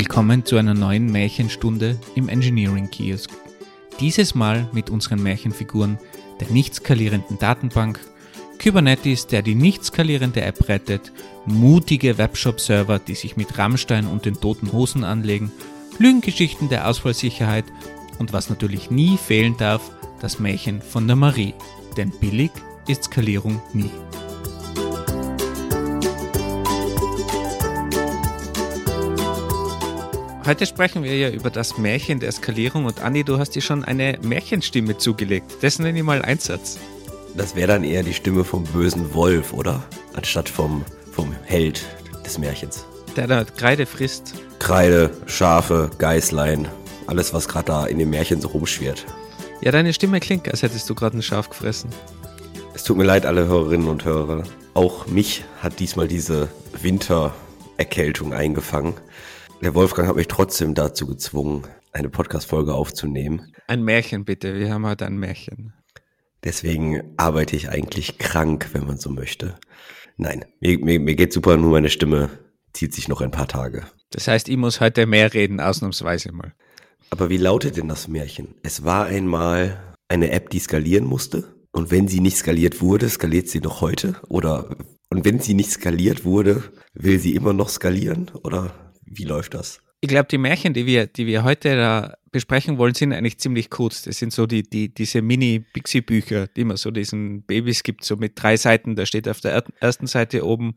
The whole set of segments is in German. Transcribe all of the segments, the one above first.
Willkommen zu einer neuen Märchenstunde im Engineering Kiosk. Dieses Mal mit unseren Märchenfiguren der nicht skalierenden Datenbank, Kubernetes, der die nicht skalierende App rettet, mutige Webshop-Server, die sich mit Rammstein und den toten Hosen anlegen, Lügengeschichten der Ausfallsicherheit und was natürlich nie fehlen darf, das Märchen von der Marie. Denn billig ist Skalierung nie. Heute sprechen wir ja über das Märchen der Skalierung und Andi, du hast dir schon eine Märchenstimme zugelegt. Das nenne ich mal Einsatz. Das wäre dann eher die Stimme vom bösen Wolf, oder? Anstatt vom, vom Held des Märchens. Der da Kreide frisst. Kreide, Schafe, Geißlein, alles, was gerade da in dem Märchen so rumschwirrt. Ja, deine Stimme klingt, als hättest du gerade ein Schaf gefressen. Es tut mir leid, alle Hörerinnen und Hörer. Auch mich hat diesmal diese Wintererkältung eingefangen. Der Wolfgang hat mich trotzdem dazu gezwungen, eine Podcast-Folge aufzunehmen. Ein Märchen bitte, wir haben heute ein Märchen. Deswegen arbeite ich eigentlich krank, wenn man so möchte. Nein, mir, mir, mir geht super, nur meine Stimme zieht sich noch ein paar Tage. Das heißt, ich muss heute mehr reden, ausnahmsweise mal. Aber wie lautet denn das Märchen? Es war einmal eine App, die skalieren musste. Und wenn sie nicht skaliert wurde, skaliert sie noch heute? Oder und wenn sie nicht skaliert wurde, will sie immer noch skalieren? Oder wie läuft das? Ich glaube, die Märchen, die wir, die wir heute da besprechen wollen, sind eigentlich ziemlich kurz. Das sind so die, die, diese Mini-Pixie-Bücher, die man so diesen Babys gibt, so mit drei Seiten. Da steht auf der ersten Seite oben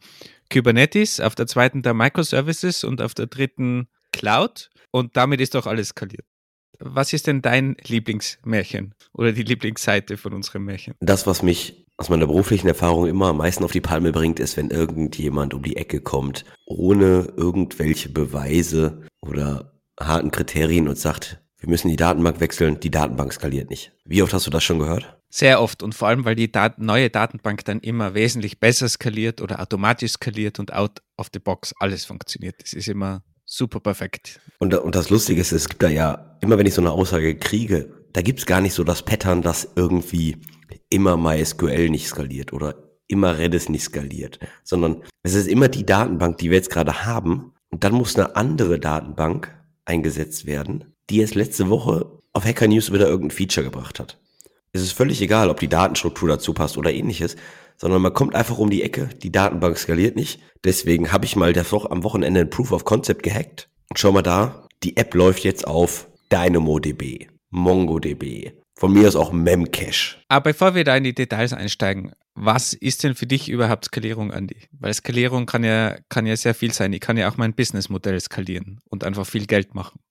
Kubernetes, auf der zweiten der Microservices und auf der dritten Cloud. Und damit ist doch alles skaliert. Was ist denn dein Lieblingsmärchen oder die Lieblingsseite von unserem Märchen? Das, was mich aus meiner beruflichen Erfahrung immer am meisten auf die Palme bringt, ist, wenn irgendjemand um die Ecke kommt, ohne irgendwelche Beweise oder harten Kriterien und sagt, wir müssen die Datenbank wechseln, die Datenbank skaliert nicht. Wie oft hast du das schon gehört? Sehr oft und vor allem, weil die Dat neue Datenbank dann immer wesentlich besser skaliert oder automatisch skaliert und out of the box alles funktioniert. Das ist immer super perfekt. Und, und das Lustige ist, es gibt da ja, immer wenn ich so eine Aussage kriege, da gibt es gar nicht so das Pattern, dass irgendwie immer MySQL nicht skaliert oder immer Redis nicht skaliert, sondern es ist immer die Datenbank, die wir jetzt gerade haben. Und dann muss eine andere Datenbank eingesetzt werden, die es letzte Woche auf Hacker News wieder irgendein Feature gebracht hat. Es ist völlig egal, ob die Datenstruktur dazu passt oder ähnliches, sondern man kommt einfach um die Ecke, die Datenbank skaliert nicht. Deswegen habe ich mal das am Wochenende ein Proof of Concept gehackt. Und schau mal da, die App läuft jetzt auf DynamoDB, MongoDB, von mir ist auch Memcache. Aber bevor wir da in die Details einsteigen, was ist denn für dich überhaupt Skalierung, Andi? Weil Skalierung kann ja, kann ja sehr viel sein. Ich kann ja auch mein Businessmodell skalieren und einfach viel Geld machen.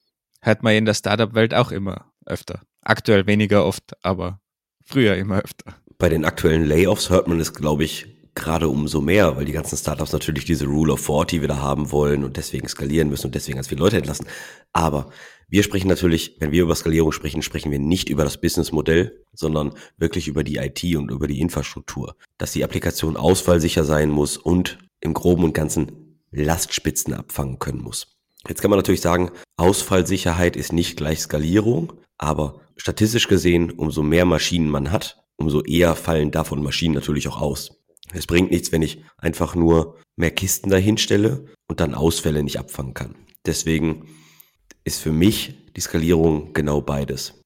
Hört man in der Startup-Welt auch immer öfter. Aktuell weniger oft, aber früher immer öfter. Bei den aktuellen Layoffs hört man es, glaube ich, gerade umso mehr, weil die ganzen Startups natürlich diese Rule of 40 wieder haben wollen und deswegen skalieren müssen und deswegen ganz viele Leute entlassen. Aber wir sprechen natürlich, wenn wir über Skalierung sprechen, sprechen wir nicht über das Businessmodell, sondern wirklich über die IT und über die Infrastruktur. Dass die Applikation ausfallsicher sein muss und im Groben und Ganzen Lastspitzen abfangen können muss. Jetzt kann man natürlich sagen, Ausfallsicherheit ist nicht gleich Skalierung, aber statistisch gesehen, umso mehr Maschinen man hat, umso eher fallen davon Maschinen natürlich auch aus. Es bringt nichts, wenn ich einfach nur mehr Kisten dahin stelle und dann Ausfälle nicht abfangen kann. Deswegen ist für mich die Skalierung genau beides.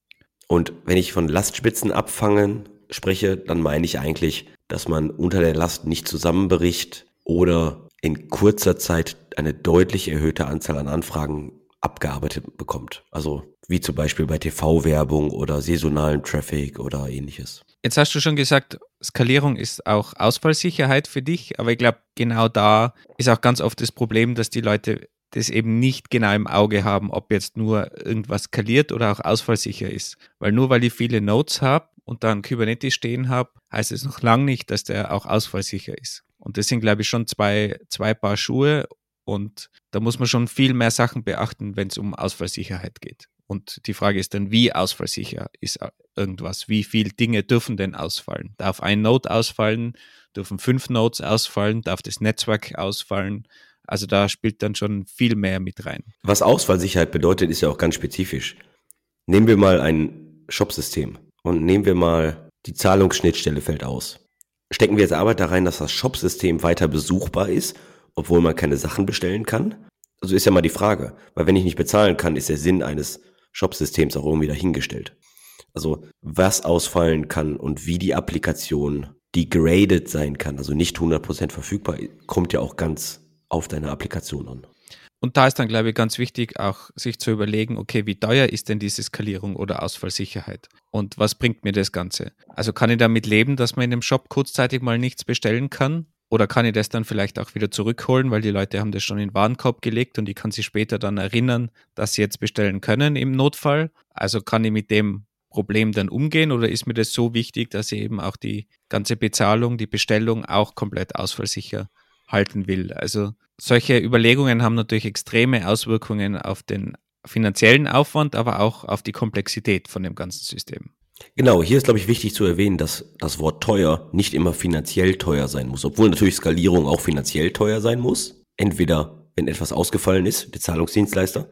Und wenn ich von Lastspitzen abfangen spreche, dann meine ich eigentlich, dass man unter der Last nicht zusammenbricht oder in kurzer Zeit eine deutlich erhöhte Anzahl an Anfragen abgearbeitet bekommt. Also wie zum Beispiel bei TV-Werbung oder saisonalen Traffic oder ähnliches. Jetzt hast du schon gesagt, Skalierung ist auch Ausfallsicherheit für dich, aber ich glaube, genau da ist auch ganz oft das Problem, dass die Leute das eben nicht genau im Auge haben, ob jetzt nur irgendwas skaliert oder auch ausfallsicher ist. Weil nur weil ich viele Nodes habe und dann Kubernetes stehen habe, heißt es noch lange nicht, dass der auch ausfallsicher ist. Und das sind, glaube ich, schon zwei, zwei Paar Schuhe und da muss man schon viel mehr Sachen beachten, wenn es um Ausfallsicherheit geht. Und die Frage ist dann, wie ausfallsicher ist irgendwas? Wie viele Dinge dürfen denn ausfallen? Darf ein Node ausfallen? Dürfen fünf Nodes ausfallen? Darf das Netzwerk ausfallen? Also da spielt dann schon viel mehr mit rein. Was Ausfallsicherheit bedeutet, ist ja auch ganz spezifisch. Nehmen wir mal ein Shopsystem und nehmen wir mal die Zahlungsschnittstelle fällt aus. Stecken wir jetzt Arbeit da rein, dass das Shopsystem weiter besuchbar ist, obwohl man keine Sachen bestellen kann? Also ist ja mal die Frage, weil wenn ich nicht bezahlen kann, ist der Sinn eines Shop-Systems auch irgendwie dahingestellt. Also was ausfallen kann und wie die Applikation degraded sein kann, also nicht 100% verfügbar, kommt ja auch ganz auf deine Applikation an. Und da ist dann, glaube ich, ganz wichtig, auch sich zu überlegen, okay, wie teuer ist denn diese Skalierung oder Ausfallsicherheit? Und was bringt mir das Ganze? Also kann ich damit leben, dass man in dem Shop kurzzeitig mal nichts bestellen kann? Oder kann ich das dann vielleicht auch wieder zurückholen, weil die Leute haben das schon in den Warenkorb gelegt und ich kann sie später dann erinnern, dass sie jetzt bestellen können im Notfall? Also kann ich mit dem Problem dann umgehen oder ist mir das so wichtig, dass ich eben auch die ganze Bezahlung, die Bestellung auch komplett ausfallsicher halten will? Also solche Überlegungen haben natürlich extreme Auswirkungen auf den finanziellen Aufwand, aber auch auf die Komplexität von dem ganzen System. Genau, hier ist, glaube ich, wichtig zu erwähnen, dass das Wort teuer nicht immer finanziell teuer sein muss, obwohl natürlich Skalierung auch finanziell teuer sein muss. Entweder, wenn etwas ausgefallen ist, der Zahlungsdienstleister,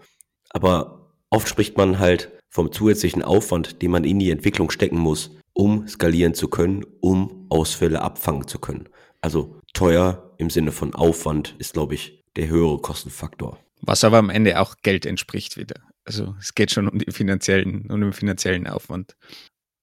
aber oft spricht man halt vom zusätzlichen Aufwand, den man in die Entwicklung stecken muss, um skalieren zu können, um Ausfälle abfangen zu können. Also teuer im Sinne von Aufwand ist, glaube ich, der höhere Kostenfaktor. Was aber am Ende auch Geld entspricht wieder. Also es geht schon um, die finanziellen, um den finanziellen Aufwand.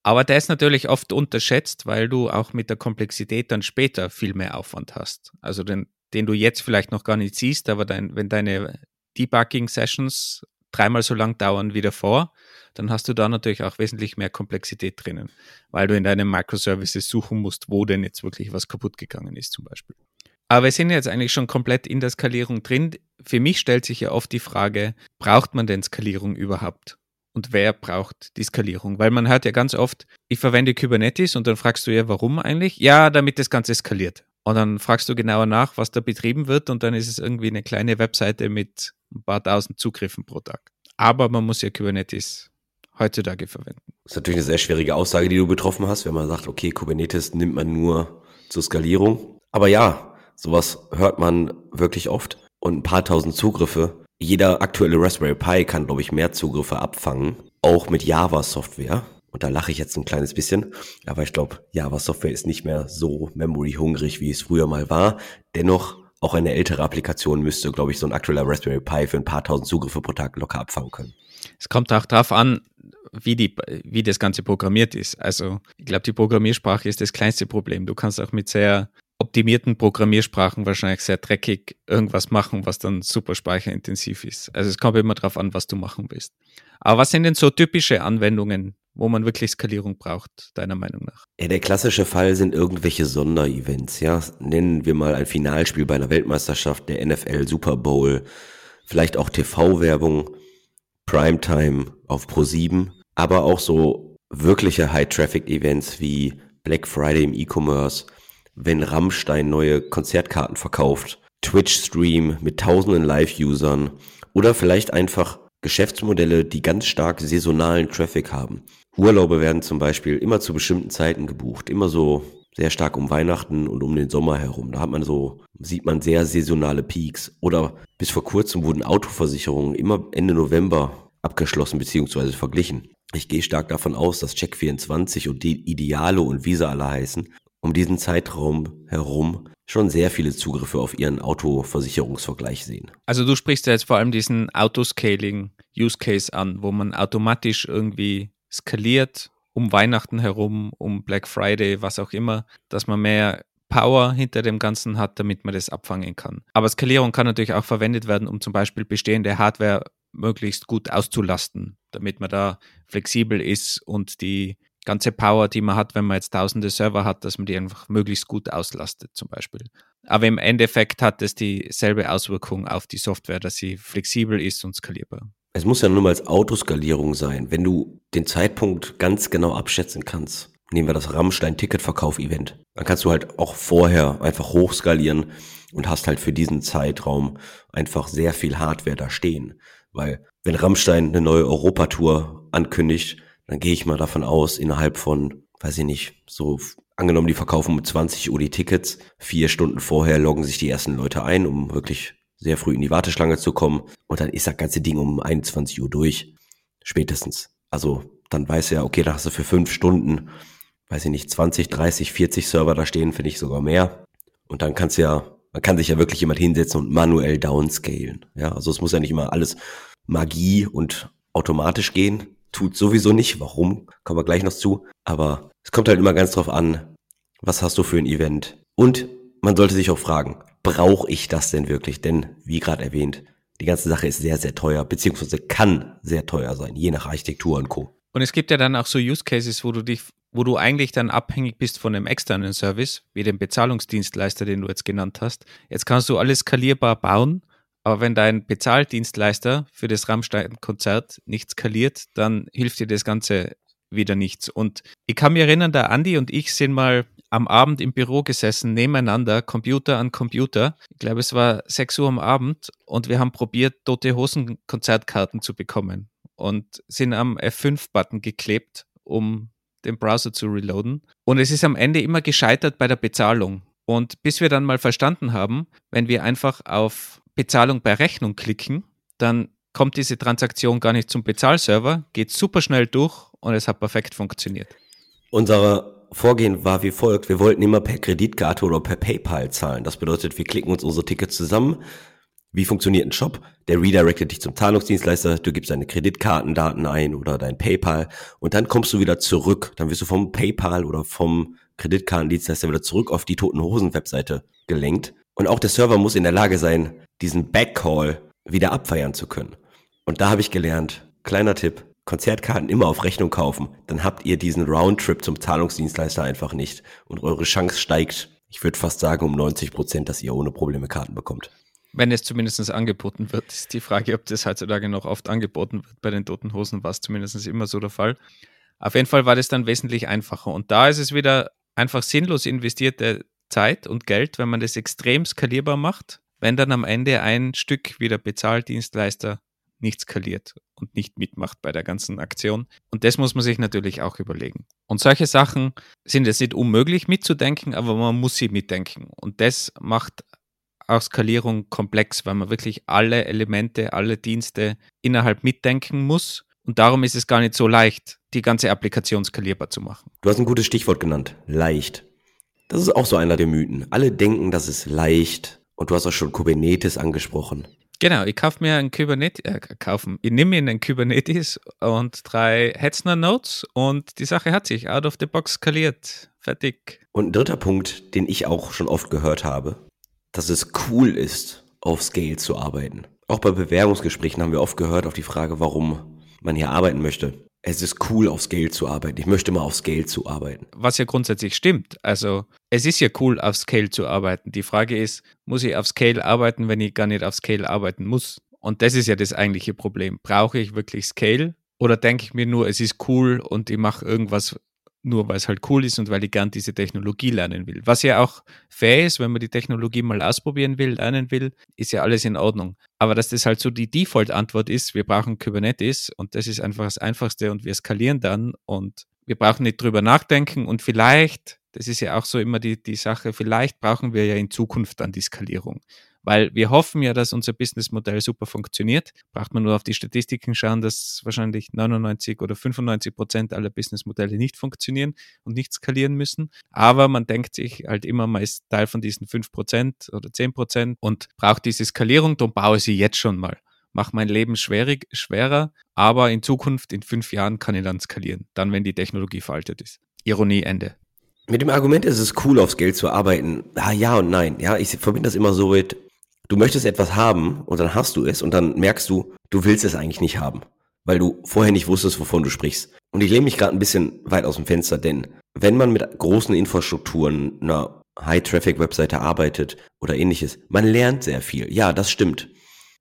Aber der ist natürlich oft unterschätzt, weil du auch mit der Komplexität dann später viel mehr Aufwand hast. Also den, den du jetzt vielleicht noch gar nicht siehst, aber dein, wenn deine Debugging-Sessions dreimal so lang dauern wie davor, dann hast du da natürlich auch wesentlich mehr Komplexität drinnen, weil du in deinen Microservices suchen musst, wo denn jetzt wirklich was kaputt gegangen ist zum Beispiel. Aber wir sind jetzt eigentlich schon komplett in der Skalierung drin. Für mich stellt sich ja oft die Frage, braucht man denn Skalierung überhaupt? Und wer braucht die Skalierung? Weil man hört ja ganz oft, ich verwende Kubernetes und dann fragst du ja, warum eigentlich? Ja, damit das Ganze skaliert. Und dann fragst du genauer nach, was da betrieben wird und dann ist es irgendwie eine kleine Webseite mit ein paar tausend Zugriffen pro Tag. Aber man muss ja Kubernetes heutzutage verwenden. Das ist natürlich eine sehr schwierige Aussage, die du betroffen hast, wenn man sagt, okay, Kubernetes nimmt man nur zur Skalierung. Aber ja, sowas hört man wirklich oft. Und ein paar tausend Zugriffe. Jeder aktuelle Raspberry Pi kann, glaube ich, mehr Zugriffe abfangen. Auch mit Java-Software. Und da lache ich jetzt ein kleines bisschen. Aber ich glaube, Java-Software ist nicht mehr so memory-hungrig, wie es früher mal war. Dennoch auch eine ältere Applikation müsste, glaube ich, so ein aktueller Raspberry Pi für ein paar tausend Zugriffe pro Tag locker abfangen können. Es kommt auch darauf an, wie, die, wie das Ganze programmiert ist. Also ich glaube, die Programmiersprache ist das kleinste Problem. Du kannst auch mit sehr optimierten Programmiersprachen wahrscheinlich sehr dreckig irgendwas machen, was dann super speicherintensiv ist. Also es kommt immer darauf an, was du machen willst. Aber was sind denn so typische Anwendungen, wo man wirklich Skalierung braucht, deiner Meinung nach? Ja, der klassische Fall sind irgendwelche Sonderevents, ja. Nennen wir mal ein Finalspiel bei einer Weltmeisterschaft, der NFL Super Bowl, vielleicht auch TV-Werbung, Primetime auf Pro7, aber auch so wirkliche High-Traffic-Events wie Black Friday im E-Commerce, wenn Rammstein neue Konzertkarten verkauft, Twitch-Stream mit tausenden Live-Usern oder vielleicht einfach Geschäftsmodelle, die ganz stark saisonalen Traffic haben. Urlaube werden zum Beispiel immer zu bestimmten Zeiten gebucht, immer so sehr stark um Weihnachten und um den Sommer herum. Da hat man so, sieht man sehr saisonale Peaks. Oder bis vor kurzem wurden Autoversicherungen immer Ende November abgeschlossen bzw. verglichen. Ich gehe stark davon aus, dass Check24 und die Ideale und Visa alle heißen, um diesen Zeitraum herum schon sehr viele Zugriffe auf ihren Autoversicherungsvergleich sehen. Also du sprichst ja jetzt vor allem diesen Autoscaling-Use Case an, wo man automatisch irgendwie skaliert um Weihnachten herum, um Black Friday, was auch immer, dass man mehr Power hinter dem Ganzen hat, damit man das abfangen kann. Aber Skalierung kann natürlich auch verwendet werden, um zum Beispiel bestehende Hardware möglichst gut auszulasten, damit man da flexibel ist und die ganze Power, die man hat, wenn man jetzt tausende Server hat, dass man die einfach möglichst gut auslastet zum Beispiel. Aber im Endeffekt hat es dieselbe Auswirkung auf die Software, dass sie flexibel ist und skalierbar. Es muss ja nur mal als Autoskalierung sein. Wenn du den Zeitpunkt ganz genau abschätzen kannst, nehmen wir das Rammstein-Ticketverkauf-Event, dann kannst du halt auch vorher einfach hochskalieren und hast halt für diesen Zeitraum einfach sehr viel Hardware da stehen. Weil wenn Rammstein eine neue Europatour ankündigt, dann gehe ich mal davon aus, innerhalb von, weiß ich nicht, so angenommen, die verkaufen um 20 Uhr die Tickets, vier Stunden vorher loggen sich die ersten Leute ein, um wirklich sehr früh in die Warteschlange zu kommen. Und dann ist das ganze Ding um 21 Uhr durch. Spätestens. Also dann weiß er, okay, da hast du für fünf Stunden, weiß ich nicht, 20, 30, 40 Server da stehen, finde ich sogar mehr. Und dann kannst du ja man kann sich ja wirklich jemand hinsetzen und manuell downscalen. Ja, also es muss ja nicht immer alles Magie und automatisch gehen. Tut sowieso nicht. Warum? Kommen wir gleich noch zu. Aber es kommt halt immer ganz drauf an, was hast du für ein Event? Und man sollte sich auch fragen, brauche ich das denn wirklich? Denn, wie gerade erwähnt, die ganze Sache ist sehr, sehr teuer, beziehungsweise kann sehr teuer sein, je nach Architektur und Co. Und es gibt ja dann auch so Use Cases, wo du dich, wo du eigentlich dann abhängig bist von einem externen Service, wie dem Bezahlungsdienstleister, den du jetzt genannt hast. Jetzt kannst du alles skalierbar bauen, aber wenn dein Bezahldienstleister für das Rammstein-Konzert nicht skaliert, dann hilft dir das Ganze wieder nichts. Und ich kann mich erinnern, der Andi und ich sind mal am Abend im Büro gesessen, nebeneinander, Computer an Computer. Ich glaube, es war 6 Uhr am Abend und wir haben probiert, Tote Hosen Konzertkarten zu bekommen und sind am F5-Button geklebt, um den Browser zu reloaden. Und es ist am Ende immer gescheitert bei der Bezahlung. Und bis wir dann mal verstanden haben, wenn wir einfach auf Bezahlung bei Rechnung klicken, dann kommt diese Transaktion gar nicht zum Bezahlserver, geht super schnell durch und es hat perfekt funktioniert. Unser Vorgehen war wie folgt. Wir wollten immer per Kreditkarte oder per PayPal zahlen. Das bedeutet, wir klicken uns unsere Tickets zusammen, wie funktioniert ein Shop? Der redirectet dich zum Zahlungsdienstleister, du gibst deine Kreditkartendaten ein oder dein PayPal und dann kommst du wieder zurück. Dann wirst du vom PayPal oder vom Kreditkartendienstleister wieder zurück auf die Toten Hosen Webseite gelenkt. Und auch der Server muss in der Lage sein, diesen Backcall wieder abfeiern zu können. Und da habe ich gelernt, kleiner Tipp, Konzertkarten immer auf Rechnung kaufen, dann habt ihr diesen Roundtrip zum Zahlungsdienstleister einfach nicht. Und eure Chance steigt, ich würde fast sagen, um 90 Prozent, dass ihr ohne Probleme Karten bekommt. Wenn es zumindest angeboten wird, ist die Frage, ob das heutzutage noch oft angeboten wird. Bei den Toten Hosen war es zumindest immer so der Fall. Auf jeden Fall war das dann wesentlich einfacher. Und da ist es wieder einfach sinnlos investierte Zeit und Geld, wenn man das extrem skalierbar macht, wenn dann am Ende ein Stück wie der Bezahldienstleister nicht skaliert und nicht mitmacht bei der ganzen Aktion. Und das muss man sich natürlich auch überlegen. Und solche Sachen sind jetzt nicht unmöglich mitzudenken, aber man muss sie mitdenken. Und das macht auch Skalierung komplex, weil man wirklich alle Elemente, alle Dienste innerhalb mitdenken muss. Und darum ist es gar nicht so leicht, die ganze Applikation skalierbar zu machen. Du hast ein gutes Stichwort genannt, leicht. Das ist auch so einer der Mythen. Alle denken, das ist leicht. Und du hast auch schon Kubernetes angesprochen. Genau, ich kaufe mir ein Kubernetes, äh, kaufen. Ich nehme mir einen Kubernetes und drei Hetzner Nodes und die Sache hat sich out of the box skaliert. Fertig. Und ein dritter Punkt, den ich auch schon oft gehört habe, dass es cool ist, auf Scale zu arbeiten. Auch bei Bewerbungsgesprächen haben wir oft gehört auf die Frage, warum man hier arbeiten möchte. Es ist cool, auf Scale zu arbeiten. Ich möchte mal auf Scale zu arbeiten. Was ja grundsätzlich stimmt. Also, es ist ja cool, auf Scale zu arbeiten. Die Frage ist, muss ich auf Scale arbeiten, wenn ich gar nicht auf Scale arbeiten muss? Und das ist ja das eigentliche Problem. Brauche ich wirklich Scale? Oder denke ich mir nur, es ist cool und ich mache irgendwas nur weil es halt cool ist und weil ich gern diese Technologie lernen will. Was ja auch fair ist, wenn man die Technologie mal ausprobieren will, lernen will, ist ja alles in Ordnung. Aber dass das halt so die Default-Antwort ist, wir brauchen Kubernetes und das ist einfach das Einfachste und wir skalieren dann und wir brauchen nicht drüber nachdenken und vielleicht, das ist ja auch so immer die, die Sache, vielleicht brauchen wir ja in Zukunft dann die Skalierung. Weil wir hoffen ja, dass unser Businessmodell super funktioniert. Braucht man nur auf die Statistiken schauen, dass wahrscheinlich 99 oder 95 Prozent aller Businessmodelle nicht funktionieren und nicht skalieren müssen. Aber man denkt sich halt immer, man ist Teil von diesen 5 Prozent oder 10 Prozent und braucht diese Skalierung, darum baue ich sie jetzt schon mal. Mach mein Leben schwierig, schwerer, aber in Zukunft, in fünf Jahren kann ich dann skalieren. Dann, wenn die Technologie veraltet ist. Ironie, Ende. Mit dem Argument ist es cool, aufs Geld zu arbeiten. Ah, ja und nein. Ja, ich verbinde das immer so mit, du möchtest etwas haben und dann hast du es und dann merkst du, du willst es eigentlich nicht haben, weil du vorher nicht wusstest, wovon du sprichst. Und ich lehne mich gerade ein bisschen weit aus dem Fenster, denn wenn man mit großen Infrastrukturen, einer High-Traffic-Webseite arbeitet oder ähnliches, man lernt sehr viel. Ja, das stimmt.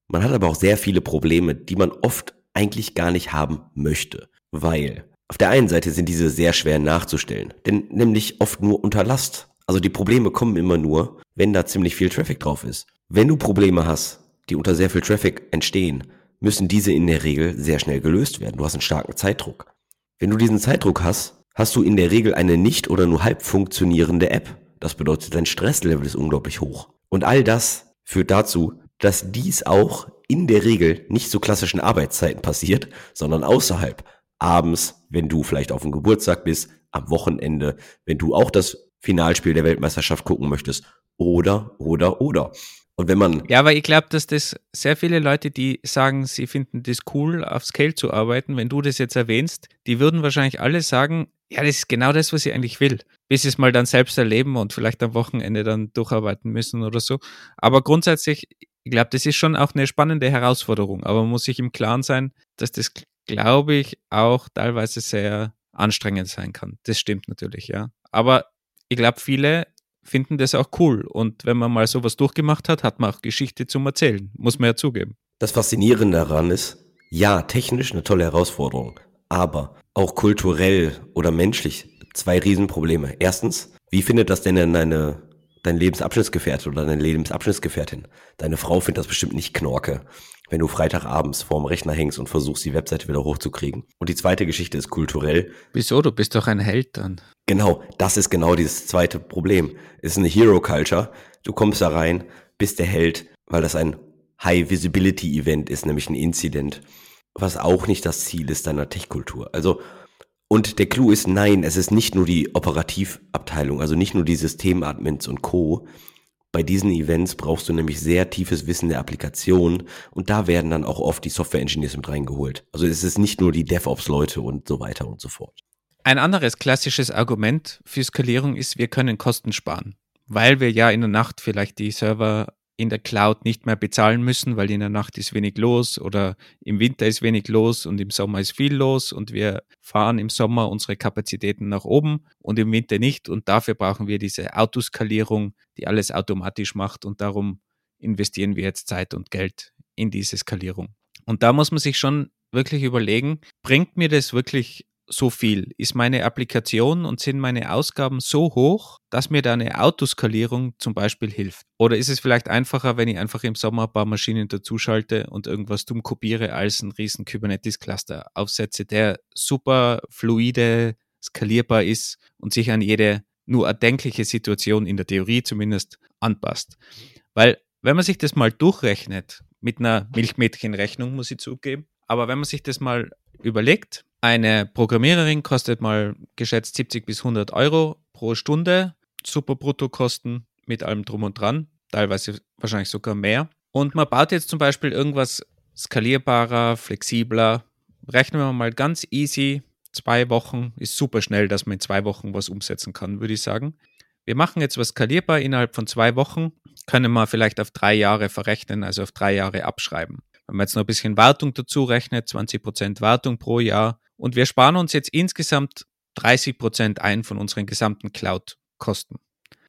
Man hat aber auch sehr viele Probleme, die man oft eigentlich gar nicht haben möchte, weil auf der einen Seite sind diese sehr schwer nachzustellen, denn nämlich oft nur unter Last. Also die Probleme kommen immer nur, wenn da ziemlich viel Traffic drauf ist. Wenn du Probleme hast, die unter sehr viel Traffic entstehen, müssen diese in der Regel sehr schnell gelöst werden. Du hast einen starken Zeitdruck. Wenn du diesen Zeitdruck hast, hast du in der Regel eine nicht oder nur halb funktionierende App. Das bedeutet, dein Stresslevel ist unglaublich hoch. Und all das führt dazu, dass dies auch in der Regel nicht zu klassischen Arbeitszeiten passiert, sondern außerhalb. Abends, wenn du vielleicht auf dem Geburtstag bist, am Wochenende, wenn du auch das Finalspiel der Weltmeisterschaft gucken möchtest Oder, oder, oder. Und wenn man. Ja, aber ich glaube, dass das sehr viele Leute, die sagen, sie finden das cool, auf Scale zu arbeiten, wenn du das jetzt erwähnst, die würden wahrscheinlich alle sagen, ja, das ist genau das, was ich eigentlich will. Bis sie es mal dann selbst erleben und vielleicht am Wochenende dann durcharbeiten müssen oder so. Aber grundsätzlich, ich glaube, das ist schon auch eine spannende Herausforderung. Aber man muss sich im Klaren sein, dass das, glaube ich, auch teilweise sehr anstrengend sein kann. Das stimmt natürlich, ja. Aber ich glaube, viele finden das auch cool. Und wenn man mal sowas durchgemacht hat, hat man auch Geschichte zum Erzählen. Muss man ja zugeben. Das Faszinierende daran ist, ja, technisch eine tolle Herausforderung, aber auch kulturell oder menschlich zwei Riesenprobleme. Erstens, wie findet das denn denn deine, dein Lebensabschnittsgefährte oder deine Lebensabschnittsgefährtin? Deine Frau findet das bestimmt nicht knorke, wenn du Freitagabends vorm Rechner hängst und versuchst, die Webseite wieder hochzukriegen. Und die zweite Geschichte ist kulturell. Wieso? Du bist doch ein Held dann. Genau, das ist genau dieses zweite Problem. Es ist eine Hero-Culture. Du kommst da rein, bist der Held, weil das ein High-Visibility-Event ist, nämlich ein Incident, was auch nicht das Ziel ist deiner Tech-Kultur. Also, und der Clou ist, nein, es ist nicht nur die Operativabteilung, also nicht nur die Systemadmins und Co. Bei diesen Events brauchst du nämlich sehr tiefes Wissen der Applikation und da werden dann auch oft die Software-Engineers mit reingeholt. Also es ist nicht nur die DevOps-Leute und so weiter und so fort. Ein anderes klassisches Argument für Skalierung ist, wir können Kosten sparen, weil wir ja in der Nacht vielleicht die Server in der Cloud nicht mehr bezahlen müssen, weil in der Nacht ist wenig los oder im Winter ist wenig los und im Sommer ist viel los und wir fahren im Sommer unsere Kapazitäten nach oben und im Winter nicht und dafür brauchen wir diese Autoskalierung, die alles automatisch macht und darum investieren wir jetzt Zeit und Geld in diese Skalierung. Und da muss man sich schon wirklich überlegen, bringt mir das wirklich so viel? Ist meine Applikation und sind meine Ausgaben so hoch, dass mir da eine Autoskalierung zum Beispiel hilft? Oder ist es vielleicht einfacher, wenn ich einfach im Sommer ein paar Maschinen dazuschalte und irgendwas dumm kopiere, als einen riesen Kubernetes-Cluster aufsetze, der super fluide, skalierbar ist und sich an jede nur erdenkliche Situation in der Theorie zumindest anpasst? Weil wenn man sich das mal durchrechnet, mit einer Milchmädchenrechnung muss ich zugeben, aber wenn man sich das mal überlegt, eine Programmiererin kostet mal geschätzt 70 bis 100 Euro pro Stunde, super Bruttokosten mit allem drum und dran, teilweise wahrscheinlich sogar mehr. Und man baut jetzt zum Beispiel irgendwas skalierbarer, flexibler. Rechnen wir mal ganz easy. Zwei Wochen ist super schnell, dass man in zwei Wochen was umsetzen kann, würde ich sagen. Wir machen jetzt was skalierbar innerhalb von zwei Wochen, können wir vielleicht auf drei Jahre verrechnen, also auf drei Jahre abschreiben. Wenn man jetzt noch ein bisschen Wartung dazu rechnet, 20% Wartung pro Jahr, und wir sparen uns jetzt insgesamt 30 Prozent ein von unseren gesamten Cloud-Kosten.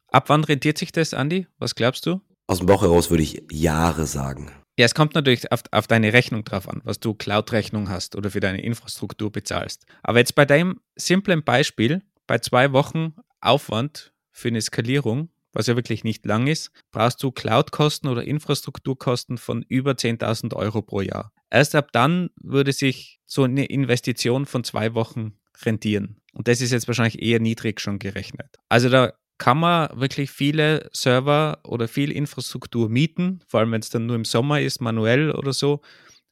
Ab wann rentiert sich das, Andi? Was glaubst du? Aus dem Bauch heraus würde ich Jahre sagen. Ja, es kommt natürlich auf, auf deine Rechnung drauf an, was du Cloud-Rechnung hast oder für deine Infrastruktur bezahlst. Aber jetzt bei deinem simplen Beispiel, bei zwei Wochen Aufwand für eine Skalierung, was ja wirklich nicht lang ist, brauchst du Cloud-Kosten oder Infrastrukturkosten von über 10.000 Euro pro Jahr. Erst ab dann würde sich so eine Investition von zwei Wochen rentieren. Und das ist jetzt wahrscheinlich eher niedrig schon gerechnet. Also da kann man wirklich viele Server oder viel Infrastruktur mieten, vor allem wenn es dann nur im Sommer ist, manuell oder so,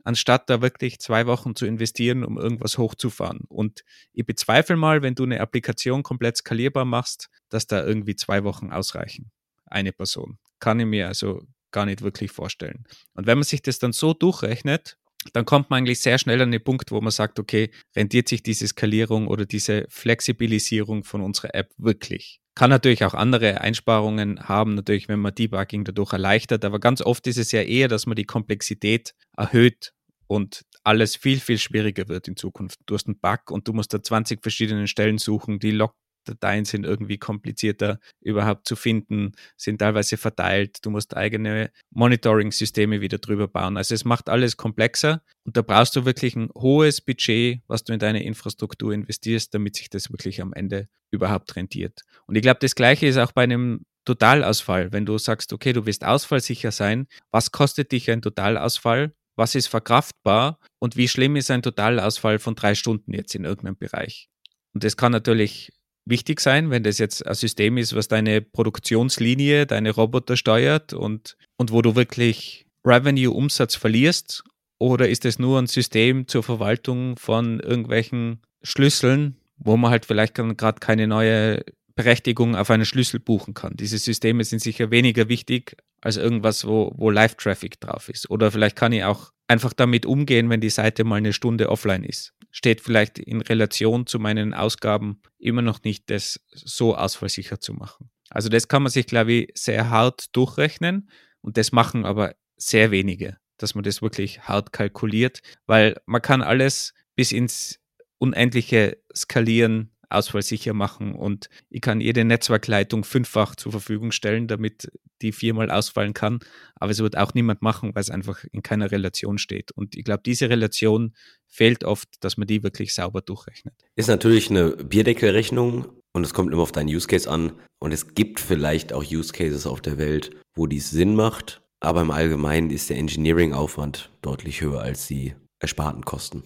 anstatt da wirklich zwei Wochen zu investieren, um irgendwas hochzufahren. Und ich bezweifle mal, wenn du eine Applikation komplett skalierbar machst, dass da irgendwie zwei Wochen ausreichen. Eine Person. Kann ich mir also gar nicht wirklich vorstellen. Und wenn man sich das dann so durchrechnet, dann kommt man eigentlich sehr schnell an den Punkt, wo man sagt, okay, rentiert sich diese Skalierung oder diese Flexibilisierung von unserer App wirklich? Kann natürlich auch andere Einsparungen haben, natürlich, wenn man Debugging dadurch erleichtert, aber ganz oft ist es ja eher, dass man die Komplexität erhöht und alles viel, viel schwieriger wird in Zukunft. Du hast einen Bug und du musst da 20 verschiedene Stellen suchen, die log Dateien sind irgendwie komplizierter überhaupt zu finden, sind teilweise verteilt. Du musst eigene Monitoring-Systeme wieder drüber bauen. Also es macht alles komplexer und da brauchst du wirklich ein hohes Budget, was du in deine Infrastruktur investierst, damit sich das wirklich am Ende überhaupt rentiert. Und ich glaube, das Gleiche ist auch bei einem Totalausfall. Wenn du sagst, okay, du willst ausfallsicher sein, was kostet dich ein Totalausfall? Was ist verkraftbar? Und wie schlimm ist ein Totalausfall von drei Stunden jetzt in irgendeinem Bereich? Und das kann natürlich wichtig sein, wenn das jetzt ein System ist, was deine Produktionslinie, deine Roboter steuert und, und wo du wirklich Revenue-Umsatz verlierst? Oder ist es nur ein System zur Verwaltung von irgendwelchen Schlüsseln, wo man halt vielleicht gerade keine neue Berechtigung auf einen Schlüssel buchen kann. Diese Systeme sind sicher weniger wichtig als irgendwas, wo, wo Live-Traffic drauf ist. Oder vielleicht kann ich auch einfach damit umgehen, wenn die Seite mal eine Stunde offline ist. Steht vielleicht in Relation zu meinen Ausgaben immer noch nicht, das so ausfallsicher zu machen. Also das kann man sich, glaube ich, sehr hart durchrechnen und das machen aber sehr wenige, dass man das wirklich hart kalkuliert, weil man kann alles bis ins Unendliche skalieren ausfallsicher machen und ich kann jede Netzwerkleitung fünffach zur Verfügung stellen, damit die viermal ausfallen kann. Aber es wird auch niemand machen, weil es einfach in keiner Relation steht. Und ich glaube, diese Relation fehlt oft, dass man die wirklich sauber durchrechnet. Ist natürlich eine Bierdeckelrechnung und es kommt immer auf deinen Use Case an. Und es gibt vielleicht auch Use Cases auf der Welt, wo dies Sinn macht. Aber im Allgemeinen ist der Engineering-Aufwand deutlich höher als die ersparten Kosten.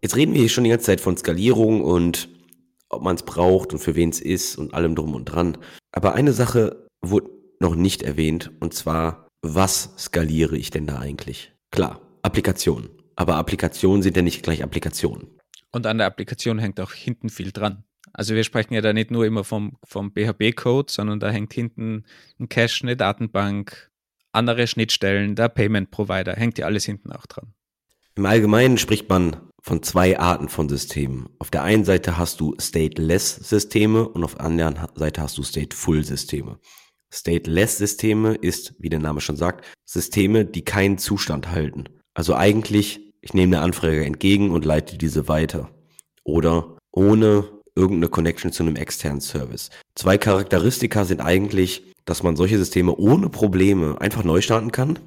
Jetzt reden wir hier schon die ganze Zeit von Skalierung und ob man es braucht und für wen es ist und allem drum und dran. Aber eine Sache wurde noch nicht erwähnt und zwar, was skaliere ich denn da eigentlich? Klar, Applikationen. Aber Applikationen sind ja nicht gleich Applikationen. Und an der Applikation hängt auch hinten viel dran. Also wir sprechen ja da nicht nur immer vom, vom BHB-Code, sondern da hängt hinten ein Cache, eine Datenbank, andere Schnittstellen, der Payment-Provider, hängt ja alles hinten auch dran. Im Allgemeinen spricht man von zwei Arten von Systemen. Auf der einen Seite hast du Stateless-Systeme und auf der anderen Seite hast du Stateful-Systeme. Stateless-Systeme ist, wie der Name schon sagt, Systeme, die keinen Zustand halten. Also eigentlich, ich nehme eine Anfrage entgegen und leite diese weiter. Oder ohne irgendeine Connection zu einem externen Service. Zwei Charakteristika sind eigentlich, dass man solche Systeme ohne Probleme einfach neu starten kann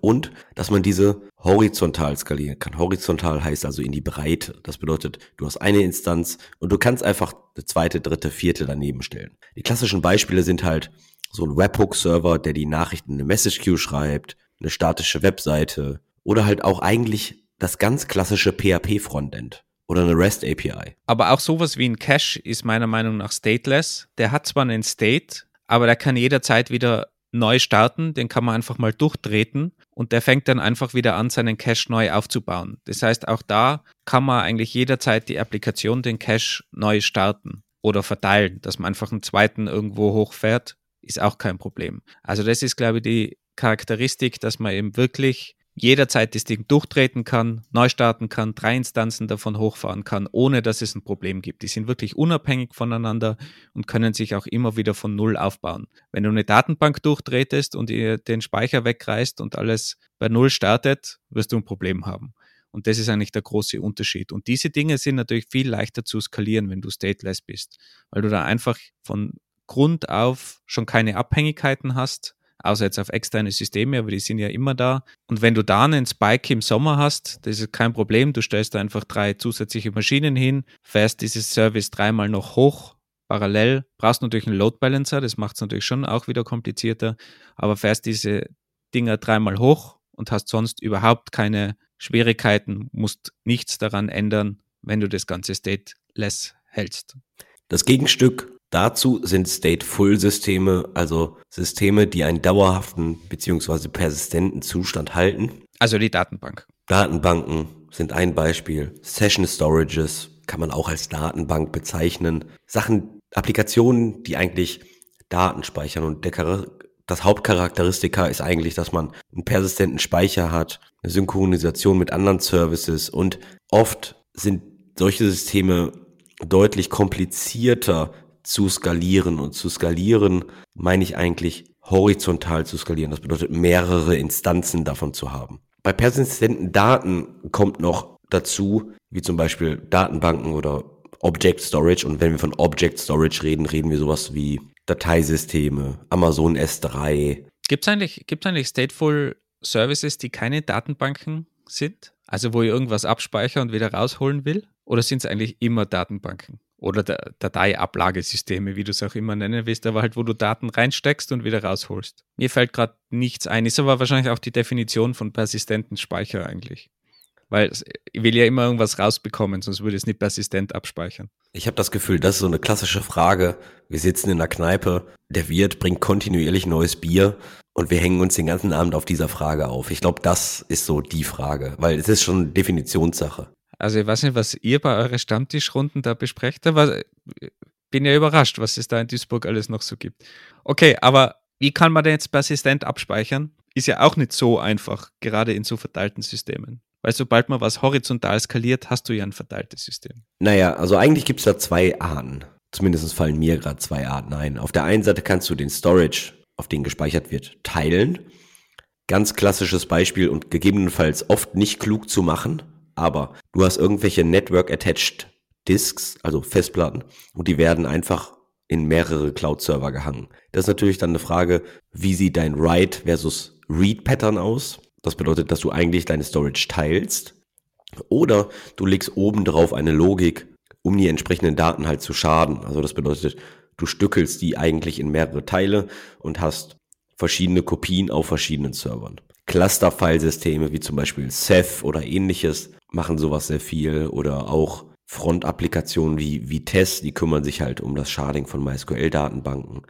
und dass man diese horizontal skalieren kann. Horizontal heißt also in die Breite. Das bedeutet, du hast eine Instanz und du kannst einfach eine zweite, dritte, vierte daneben stellen. Die klassischen Beispiele sind halt so ein Webhook-Server, der die Nachrichten in eine Message Queue schreibt, eine statische Webseite oder halt auch eigentlich das ganz klassische PHP-Frontend oder eine REST API. Aber auch sowas wie ein Cache ist meiner Meinung nach stateless. Der hat zwar einen State, aber der kann jederzeit wieder neu starten, den kann man einfach mal durchtreten und der fängt dann einfach wieder an, seinen Cache neu aufzubauen. Das heißt, auch da kann man eigentlich jederzeit die Applikation, den Cache neu starten oder verteilen, dass man einfach einen zweiten irgendwo hochfährt, ist auch kein Problem. Also das ist, glaube ich, die Charakteristik, dass man eben wirklich jederzeit das Ding durchtreten kann, neu starten kann, drei Instanzen davon hochfahren kann, ohne dass es ein Problem gibt. Die sind wirklich unabhängig voneinander und können sich auch immer wieder von Null aufbauen. Wenn du eine Datenbank durchtretest und ihr den Speicher wegreißt und alles bei Null startet, wirst du ein Problem haben. Und das ist eigentlich der große Unterschied. Und diese Dinge sind natürlich viel leichter zu skalieren, wenn du stateless bist, weil du da einfach von Grund auf schon keine Abhängigkeiten hast, außer jetzt auf externe Systeme, aber die sind ja immer da. Und wenn du da einen Spike im Sommer hast, das ist kein Problem. Du stellst einfach drei zusätzliche Maschinen hin, fährst dieses Service dreimal noch hoch, parallel, brauchst natürlich einen Load Balancer, das macht es natürlich schon auch wieder komplizierter, aber fährst diese Dinger dreimal hoch und hast sonst überhaupt keine Schwierigkeiten, musst nichts daran ändern, wenn du das ganze stateless hältst. Das Gegenstück Dazu sind Stateful-Systeme, also Systeme, die einen dauerhaften bzw. persistenten Zustand halten. Also die Datenbank. Datenbanken sind ein Beispiel. Session Storages kann man auch als Datenbank bezeichnen. Sachen, Applikationen, die eigentlich Daten speichern und der das Hauptcharakteristika ist eigentlich, dass man einen persistenten Speicher hat, eine Synchronisation mit anderen Services und oft sind solche Systeme deutlich komplizierter zu skalieren. Und zu skalieren meine ich eigentlich horizontal zu skalieren. Das bedeutet mehrere Instanzen davon zu haben. Bei persistenten Daten kommt noch dazu, wie zum Beispiel Datenbanken oder Object Storage. Und wenn wir von Object Storage reden, reden wir sowas wie Dateisysteme, Amazon S3. Gibt es eigentlich, gibt's eigentlich Stateful Services, die keine Datenbanken sind? Also wo ich irgendwas abspeichern und wieder rausholen will? Oder sind es eigentlich immer Datenbanken? Oder Dateiablagesysteme, wie du es auch immer nennen willst, aber halt, wo du Daten reinsteckst und wieder rausholst. Mir fällt gerade nichts ein. Ist aber wahrscheinlich auch die Definition von persistenten Speicher eigentlich. Weil ich will ja immer irgendwas rausbekommen, sonst würde es nicht persistent abspeichern. Ich habe das Gefühl, das ist so eine klassische Frage. Wir sitzen in der Kneipe, der Wirt bringt kontinuierlich neues Bier und wir hängen uns den ganzen Abend auf dieser Frage auf. Ich glaube, das ist so die Frage, weil es ist schon Definitionssache. Also ich weiß nicht, was ihr bei euren Stammtischrunden da besprecht, aber bin ja überrascht, was es da in Duisburg alles noch so gibt. Okay, aber wie kann man denn jetzt persistent abspeichern? Ist ja auch nicht so einfach, gerade in so verteilten Systemen. Weil sobald man was horizontal skaliert, hast du ja ein verteiltes System. Naja, also eigentlich gibt es da zwei Arten. Zumindest fallen mir gerade zwei Arten ein. Auf der einen Seite kannst du den Storage, auf den gespeichert wird, teilen. Ganz klassisches Beispiel und gegebenenfalls oft nicht klug zu machen, aber du hast irgendwelche Network-Attached Disks, also Festplatten, und die werden einfach in mehrere Cloud-Server gehangen. Das ist natürlich dann eine Frage, wie sieht dein Write versus Read-Pattern aus? Das bedeutet, dass du eigentlich deine Storage teilst. Oder du legst oben drauf eine Logik, um die entsprechenden Daten halt zu schaden. Also das bedeutet, du stückelst die eigentlich in mehrere Teile und hast verschiedene Kopien auf verschiedenen Servern. Cluster-File-Systeme wie zum Beispiel Ceph oder ähnliches machen sowas sehr viel oder auch Front-Applikationen wie Vitesse, die kümmern sich halt um das Sharding von MySQL-Datenbanken.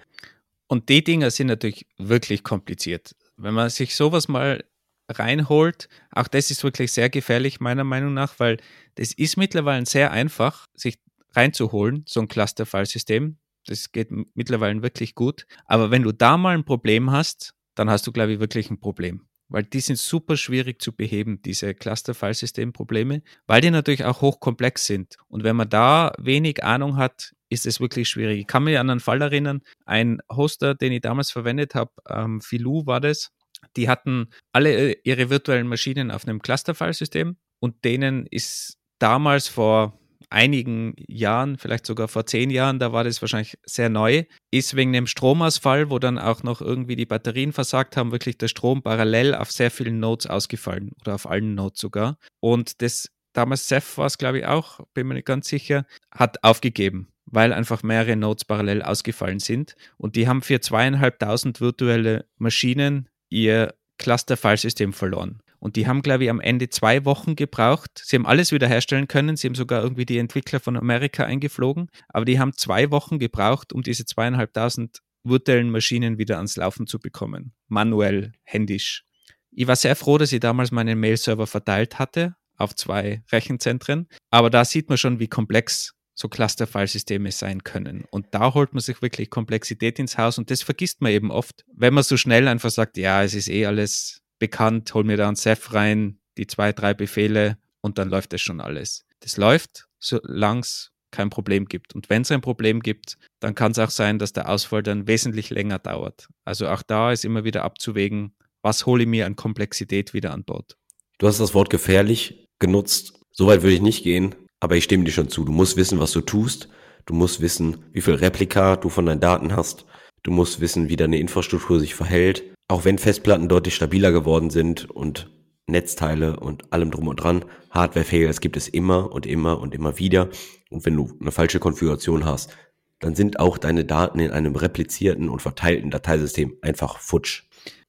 Und die Dinger sind natürlich wirklich kompliziert. Wenn man sich sowas mal reinholt, auch das ist wirklich sehr gefährlich meiner Meinung nach, weil das ist mittlerweile sehr einfach, sich reinzuholen, so ein Cluster-File-System. Das geht mittlerweile wirklich gut. Aber wenn du da mal ein Problem hast, dann hast du, glaube ich, wirklich ein Problem weil die sind super schwierig zu beheben, diese Cluster-File-System-Probleme, weil die natürlich auch hochkomplex sind. Und wenn man da wenig Ahnung hat, ist es wirklich schwierig. Ich kann mich an einen Fall erinnern, ein Hoster, den ich damals verwendet habe, ähm, Filou war das, die hatten alle ihre virtuellen Maschinen auf einem Cluster-File-System und denen ist damals vor einigen Jahren, vielleicht sogar vor zehn Jahren, da war das wahrscheinlich sehr neu, ist wegen dem Stromausfall, wo dann auch noch irgendwie die Batterien versagt haben, wirklich der Strom parallel auf sehr vielen Nodes ausgefallen oder auf allen Nodes sogar. Und das damals Ceph war es, glaube ich, auch, bin mir nicht ganz sicher, hat aufgegeben, weil einfach mehrere Nodes parallel ausgefallen sind. Und die haben für zweieinhalbtausend virtuelle Maschinen ihr Cluster-File-System verloren. Und die haben, glaube ich, am Ende zwei Wochen gebraucht. Sie haben alles wiederherstellen können. Sie haben sogar irgendwie die Entwickler von Amerika eingeflogen. Aber die haben zwei Wochen gebraucht, um diese zweieinhalbtausend virtuellen Maschinen wieder ans Laufen zu bekommen. Manuell, händisch. Ich war sehr froh, dass ich damals meinen Mail-Server verteilt hatte auf zwei Rechenzentren. Aber da sieht man schon, wie komplex so Cluster-File-Systeme sein können. Und da holt man sich wirklich Komplexität ins Haus und das vergisst man eben oft, wenn man so schnell einfach sagt, ja, es ist eh alles bekannt, hol mir da ein Ceph rein, die zwei, drei Befehle und dann läuft das schon alles. Das läuft, solange es kein Problem gibt. Und wenn es ein Problem gibt, dann kann es auch sein, dass der Ausfall dann wesentlich länger dauert. Also auch da ist immer wieder abzuwägen, was hole ich mir an Komplexität wieder an Bord. Du hast das Wort gefährlich genutzt. Soweit würde ich nicht gehen, aber ich stimme dir schon zu. Du musst wissen, was du tust. Du musst wissen, wie viel Replika du von deinen Daten hast. Du musst wissen, wie deine Infrastruktur sich verhält auch wenn Festplatten deutlich stabiler geworden sind und Netzteile und allem drum und dran, Hardware-Fails gibt es immer und immer und immer wieder. Und wenn du eine falsche Konfiguration hast, dann sind auch deine Daten in einem replizierten und verteilten Dateisystem einfach futsch.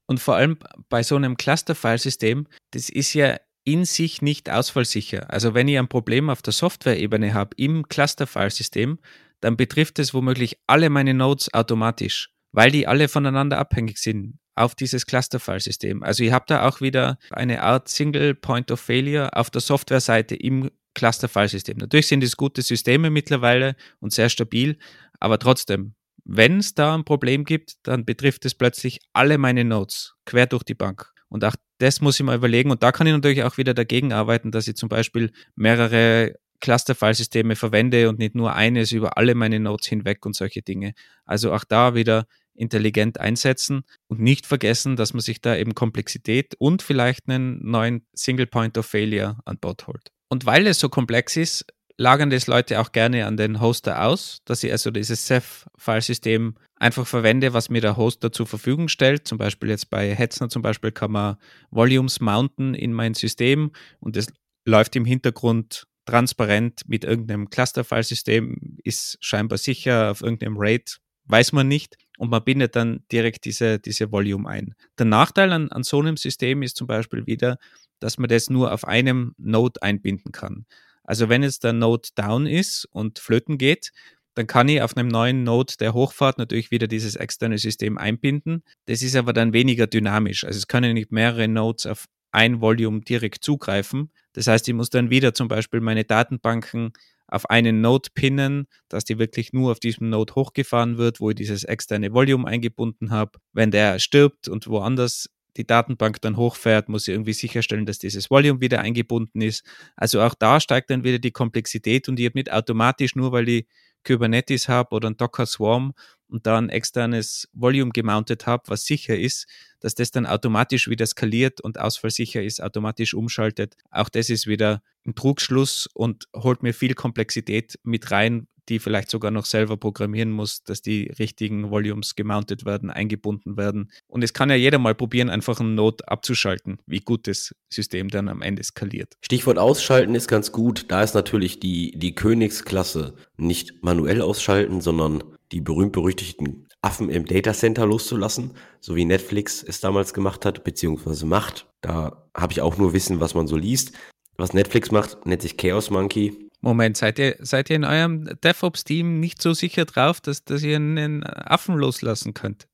Und vor allem bei so einem Cluster-File-System, das ist ja in sich nicht ausfallsicher. Also wenn ich ein Problem auf der Software-Ebene habe im Cluster-File-System, dann betrifft es womöglich alle meine Nodes automatisch, weil die alle voneinander abhängig sind auf dieses Cluster-File-System. Also ihr habt da auch wieder eine Art Single Point of Failure auf der Software-Seite im Cluster-File-System. Natürlich sind es gute Systeme mittlerweile und sehr stabil, aber trotzdem, wenn es da ein Problem gibt, dann betrifft es plötzlich alle meine Nodes quer durch die Bank. Und auch das muss ich mal überlegen. Und da kann ich natürlich auch wieder dagegen arbeiten, dass ich zum Beispiel mehrere Cluster-File-Systeme verwende und nicht nur eines über alle meine Nodes hinweg und solche Dinge. Also auch da wieder intelligent einsetzen und nicht vergessen, dass man sich da eben Komplexität und vielleicht einen neuen Single Point of Failure an Bord holt. Und weil es so komplex ist, lagern das Leute auch gerne an den Hoster aus, dass ich also dieses Ceph-Filesystem einfach verwende, was mir der Hoster zur Verfügung stellt. Zum Beispiel jetzt bei Hetzner zum Beispiel kann man Volumes mounten in mein System und es läuft im Hintergrund transparent mit irgendeinem Cluster-File-System, ist scheinbar sicher auf irgendeinem RAID, weiß man nicht und man bindet dann direkt diese, diese Volume ein. Der Nachteil an, an so einem System ist zum Beispiel wieder, dass man das nur auf einem Node einbinden kann. Also wenn jetzt der Node down ist und flöten geht, dann kann ich auf einem neuen Node, der hochfahrt, natürlich wieder dieses externe System einbinden. Das ist aber dann weniger dynamisch. Also es können nicht mehrere Nodes auf ein Volume direkt zugreifen. Das heißt, ich muss dann wieder zum Beispiel meine Datenbanken auf einen Node pinnen, dass die wirklich nur auf diesem Node hochgefahren wird, wo ich dieses externe Volume eingebunden habe. Wenn der stirbt und woanders die Datenbank dann hochfährt, muss ich irgendwie sicherstellen, dass dieses Volume wieder eingebunden ist. Also auch da steigt dann wieder die Komplexität und ich habe nicht automatisch nur, weil ich Kubernetes habe oder ein Docker Swarm und da ein externes Volume gemountet habe, was sicher ist, dass das dann automatisch wieder skaliert und ausfallsicher ist, automatisch umschaltet. Auch das ist wieder ein Trugschluss und holt mir viel Komplexität mit rein, die vielleicht sogar noch selber programmieren muss, dass die richtigen Volumes gemountet werden, eingebunden werden. Und es kann ja jeder mal probieren, einfach einen Node abzuschalten, wie gut das System dann am Ende skaliert. Stichwort ausschalten ist ganz gut. Da ist natürlich die, die Königsklasse nicht manuell ausschalten, sondern die berühmt-berüchtigten Affen im Datacenter loszulassen, so wie Netflix es damals gemacht hat, beziehungsweise macht. Da habe ich auch nur Wissen, was man so liest. Was Netflix macht, nennt sich Chaos Monkey. Moment, seid ihr, seid ihr in eurem DevOps-Team nicht so sicher drauf, dass, dass ihr einen Affen loslassen könnt?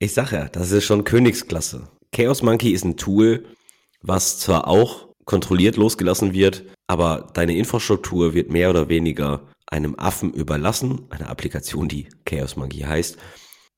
Ich sage ja, das ist schon Königsklasse. Chaos Monkey ist ein Tool, was zwar auch kontrolliert losgelassen wird, aber deine Infrastruktur wird mehr oder weniger einem Affen überlassen, eine Applikation, die Chaos Monkey heißt.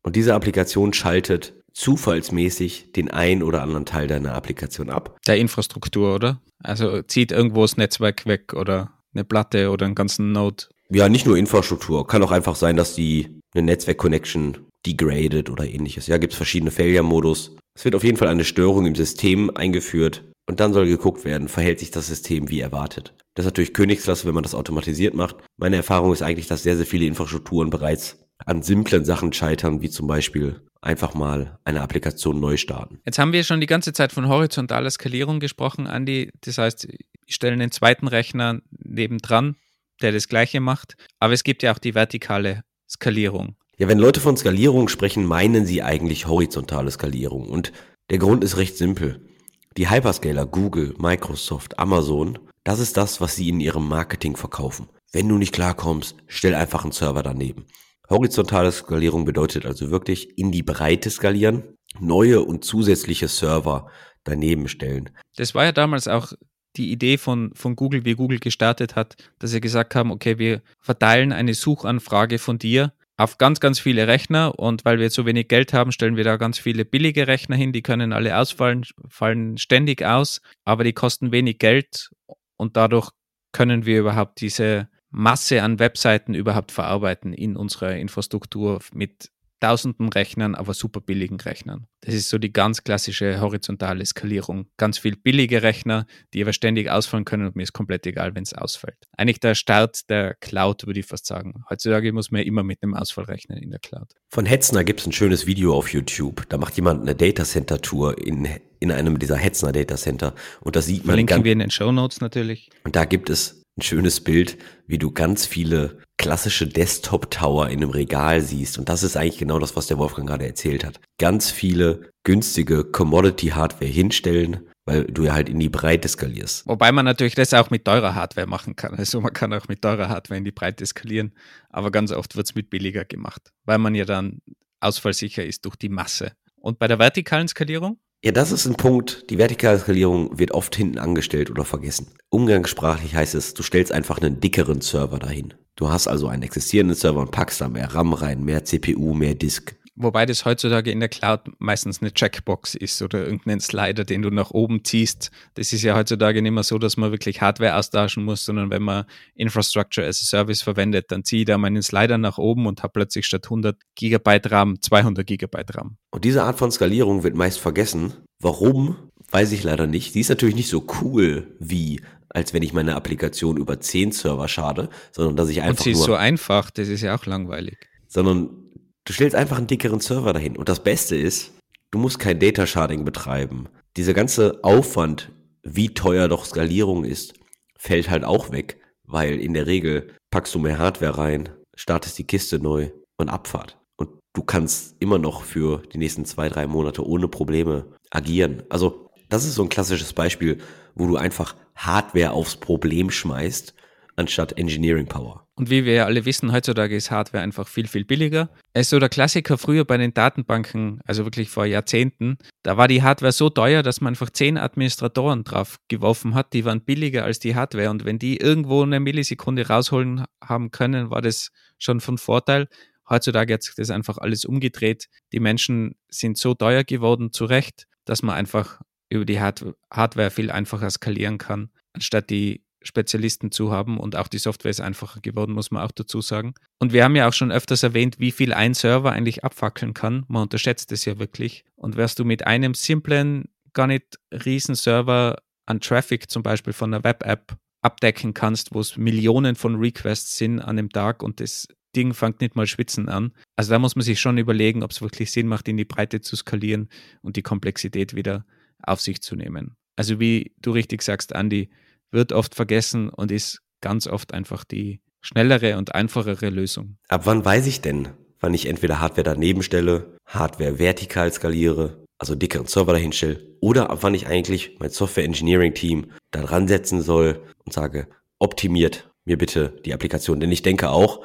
Und diese Applikation schaltet zufallsmäßig den ein oder anderen Teil deiner Applikation ab. Der Infrastruktur, oder? Also zieht irgendwo das Netzwerk weg oder eine Platte oder einen ganzen Node. Ja, nicht nur Infrastruktur. Kann auch einfach sein, dass die eine Netzwerk-Connection degradet oder ähnliches. Ja, gibt es verschiedene Failure-Modus. Es wird auf jeden Fall eine Störung im System eingeführt und dann soll geguckt werden, verhält sich das System wie erwartet. Das ist natürlich Königsklasse, wenn man das automatisiert macht. Meine Erfahrung ist eigentlich, dass sehr, sehr viele Infrastrukturen bereits an simplen Sachen scheitern, wie zum Beispiel einfach mal eine Applikation neu starten. Jetzt haben wir schon die ganze Zeit von horizontaler Skalierung gesprochen, Andi. Das heißt, ich stelle einen zweiten Rechner nebendran, der das gleiche macht. Aber es gibt ja auch die vertikale Skalierung. Ja, wenn Leute von Skalierung sprechen, meinen sie eigentlich horizontale Skalierung. Und der Grund ist recht simpel. Die Hyperscaler Google, Microsoft, Amazon, das ist das, was sie in ihrem Marketing verkaufen. Wenn du nicht klarkommst, stell einfach einen Server daneben. Horizontale Skalierung bedeutet also wirklich in die Breite skalieren, neue und zusätzliche Server daneben stellen. Das war ja damals auch die Idee von, von Google, wie Google gestartet hat, dass sie gesagt haben, okay, wir verteilen eine Suchanfrage von dir auf ganz, ganz viele Rechner und weil wir zu wenig Geld haben, stellen wir da ganz viele billige Rechner hin, die können alle ausfallen, fallen ständig aus, aber die kosten wenig Geld und dadurch können wir überhaupt diese Masse an Webseiten überhaupt verarbeiten in unserer Infrastruktur mit tausenden Rechnern, aber super billigen Rechnern. Das ist so die ganz klassische horizontale Skalierung. Ganz viel billige Rechner, die aber ständig ausfallen können und mir ist komplett egal, wenn es ausfällt. Eigentlich der Start der Cloud, würde ich fast sagen. Heutzutage muss man ja immer mit einem Ausfall rechnen in der Cloud. Von Hetzner gibt es ein schönes Video auf YouTube. Da macht jemand eine Datacenter-Tour in, in einem dieser Hetzner Datacenter und da sieht man. Verlinken wir in den Show Notes natürlich. Und da gibt es ein schönes Bild, wie du ganz viele klassische Desktop-Tower in einem Regal siehst. Und das ist eigentlich genau das, was der Wolfgang gerade erzählt hat. Ganz viele günstige Commodity-Hardware hinstellen, weil du ja halt in die Breite skalierst. Wobei man natürlich das auch mit teurer Hardware machen kann. Also man kann auch mit teurer Hardware in die Breite skalieren, aber ganz oft wird es mit billiger gemacht, weil man ja dann ausfallsicher ist durch die Masse. Und bei der vertikalen Skalierung? Ja, das ist ein Punkt. Die vertikale Skalierung wird oft hinten angestellt oder vergessen. Umgangssprachlich heißt es, du stellst einfach einen dickeren Server dahin. Du hast also einen existierenden Server und packst da mehr RAM rein, mehr CPU, mehr Disk. Wobei das heutzutage in der Cloud meistens eine Checkbox ist oder irgendein Slider, den du nach oben ziehst. Das ist ja heutzutage nicht mehr so, dass man wirklich Hardware austauschen muss, sondern wenn man Infrastructure as a Service verwendet, dann ziehe ich da meinen Slider nach oben und habe plötzlich statt 100 Gigabyte RAM 200 Gigabyte RAM. Und diese Art von Skalierung wird meist vergessen. Warum? Weiß ich leider nicht. Sie ist natürlich nicht so cool wie als wenn ich meine Applikation über 10 Server schade, sondern dass ich einfach. Und sie ist so einfach, das ist ja auch langweilig. Sondern Du stellst einfach einen dickeren Server dahin. Und das Beste ist, du musst kein Data Sharding betreiben. Dieser ganze Aufwand, wie teuer doch Skalierung ist, fällt halt auch weg, weil in der Regel packst du mehr Hardware rein, startest die Kiste neu und Abfahrt. Und du kannst immer noch für die nächsten zwei, drei Monate ohne Probleme agieren. Also das ist so ein klassisches Beispiel, wo du einfach Hardware aufs Problem schmeißt anstatt Engineering Power. Und wie wir ja alle wissen, heutzutage ist Hardware einfach viel, viel billiger. Es ist so der Klassiker früher bei den Datenbanken, also wirklich vor Jahrzehnten, da war die Hardware so teuer, dass man einfach zehn Administratoren drauf geworfen hat, die waren billiger als die Hardware. Und wenn die irgendwo eine Millisekunde rausholen haben können, war das schon von Vorteil. Heutzutage hat sich das einfach alles umgedreht. Die Menschen sind so teuer geworden, zu Recht, dass man einfach über die Hardware viel einfacher skalieren kann, anstatt die Spezialisten zu haben und auch die Software ist einfacher geworden, muss man auch dazu sagen. Und wir haben ja auch schon öfters erwähnt, wie viel ein Server eigentlich abfackeln kann. Man unterschätzt es ja wirklich. Und wärst du mit einem simplen, gar nicht riesen Server an Traffic zum Beispiel von einer Web-App abdecken kannst, wo es Millionen von Requests sind an einem Tag und das Ding fängt nicht mal schwitzen an. Also da muss man sich schon überlegen, ob es wirklich Sinn macht, in die Breite zu skalieren und die Komplexität wieder auf sich zu nehmen. Also wie du richtig sagst, Andy, wird oft vergessen und ist ganz oft einfach die schnellere und einfachere Lösung. Ab wann weiß ich denn, wann ich entweder Hardware daneben stelle, Hardware vertikal skaliere, also dickeren Server dahin stelle, oder ab wann ich eigentlich mein Software Engineering Team da dran setzen soll und sage, optimiert mir bitte die Applikation. Denn ich denke auch,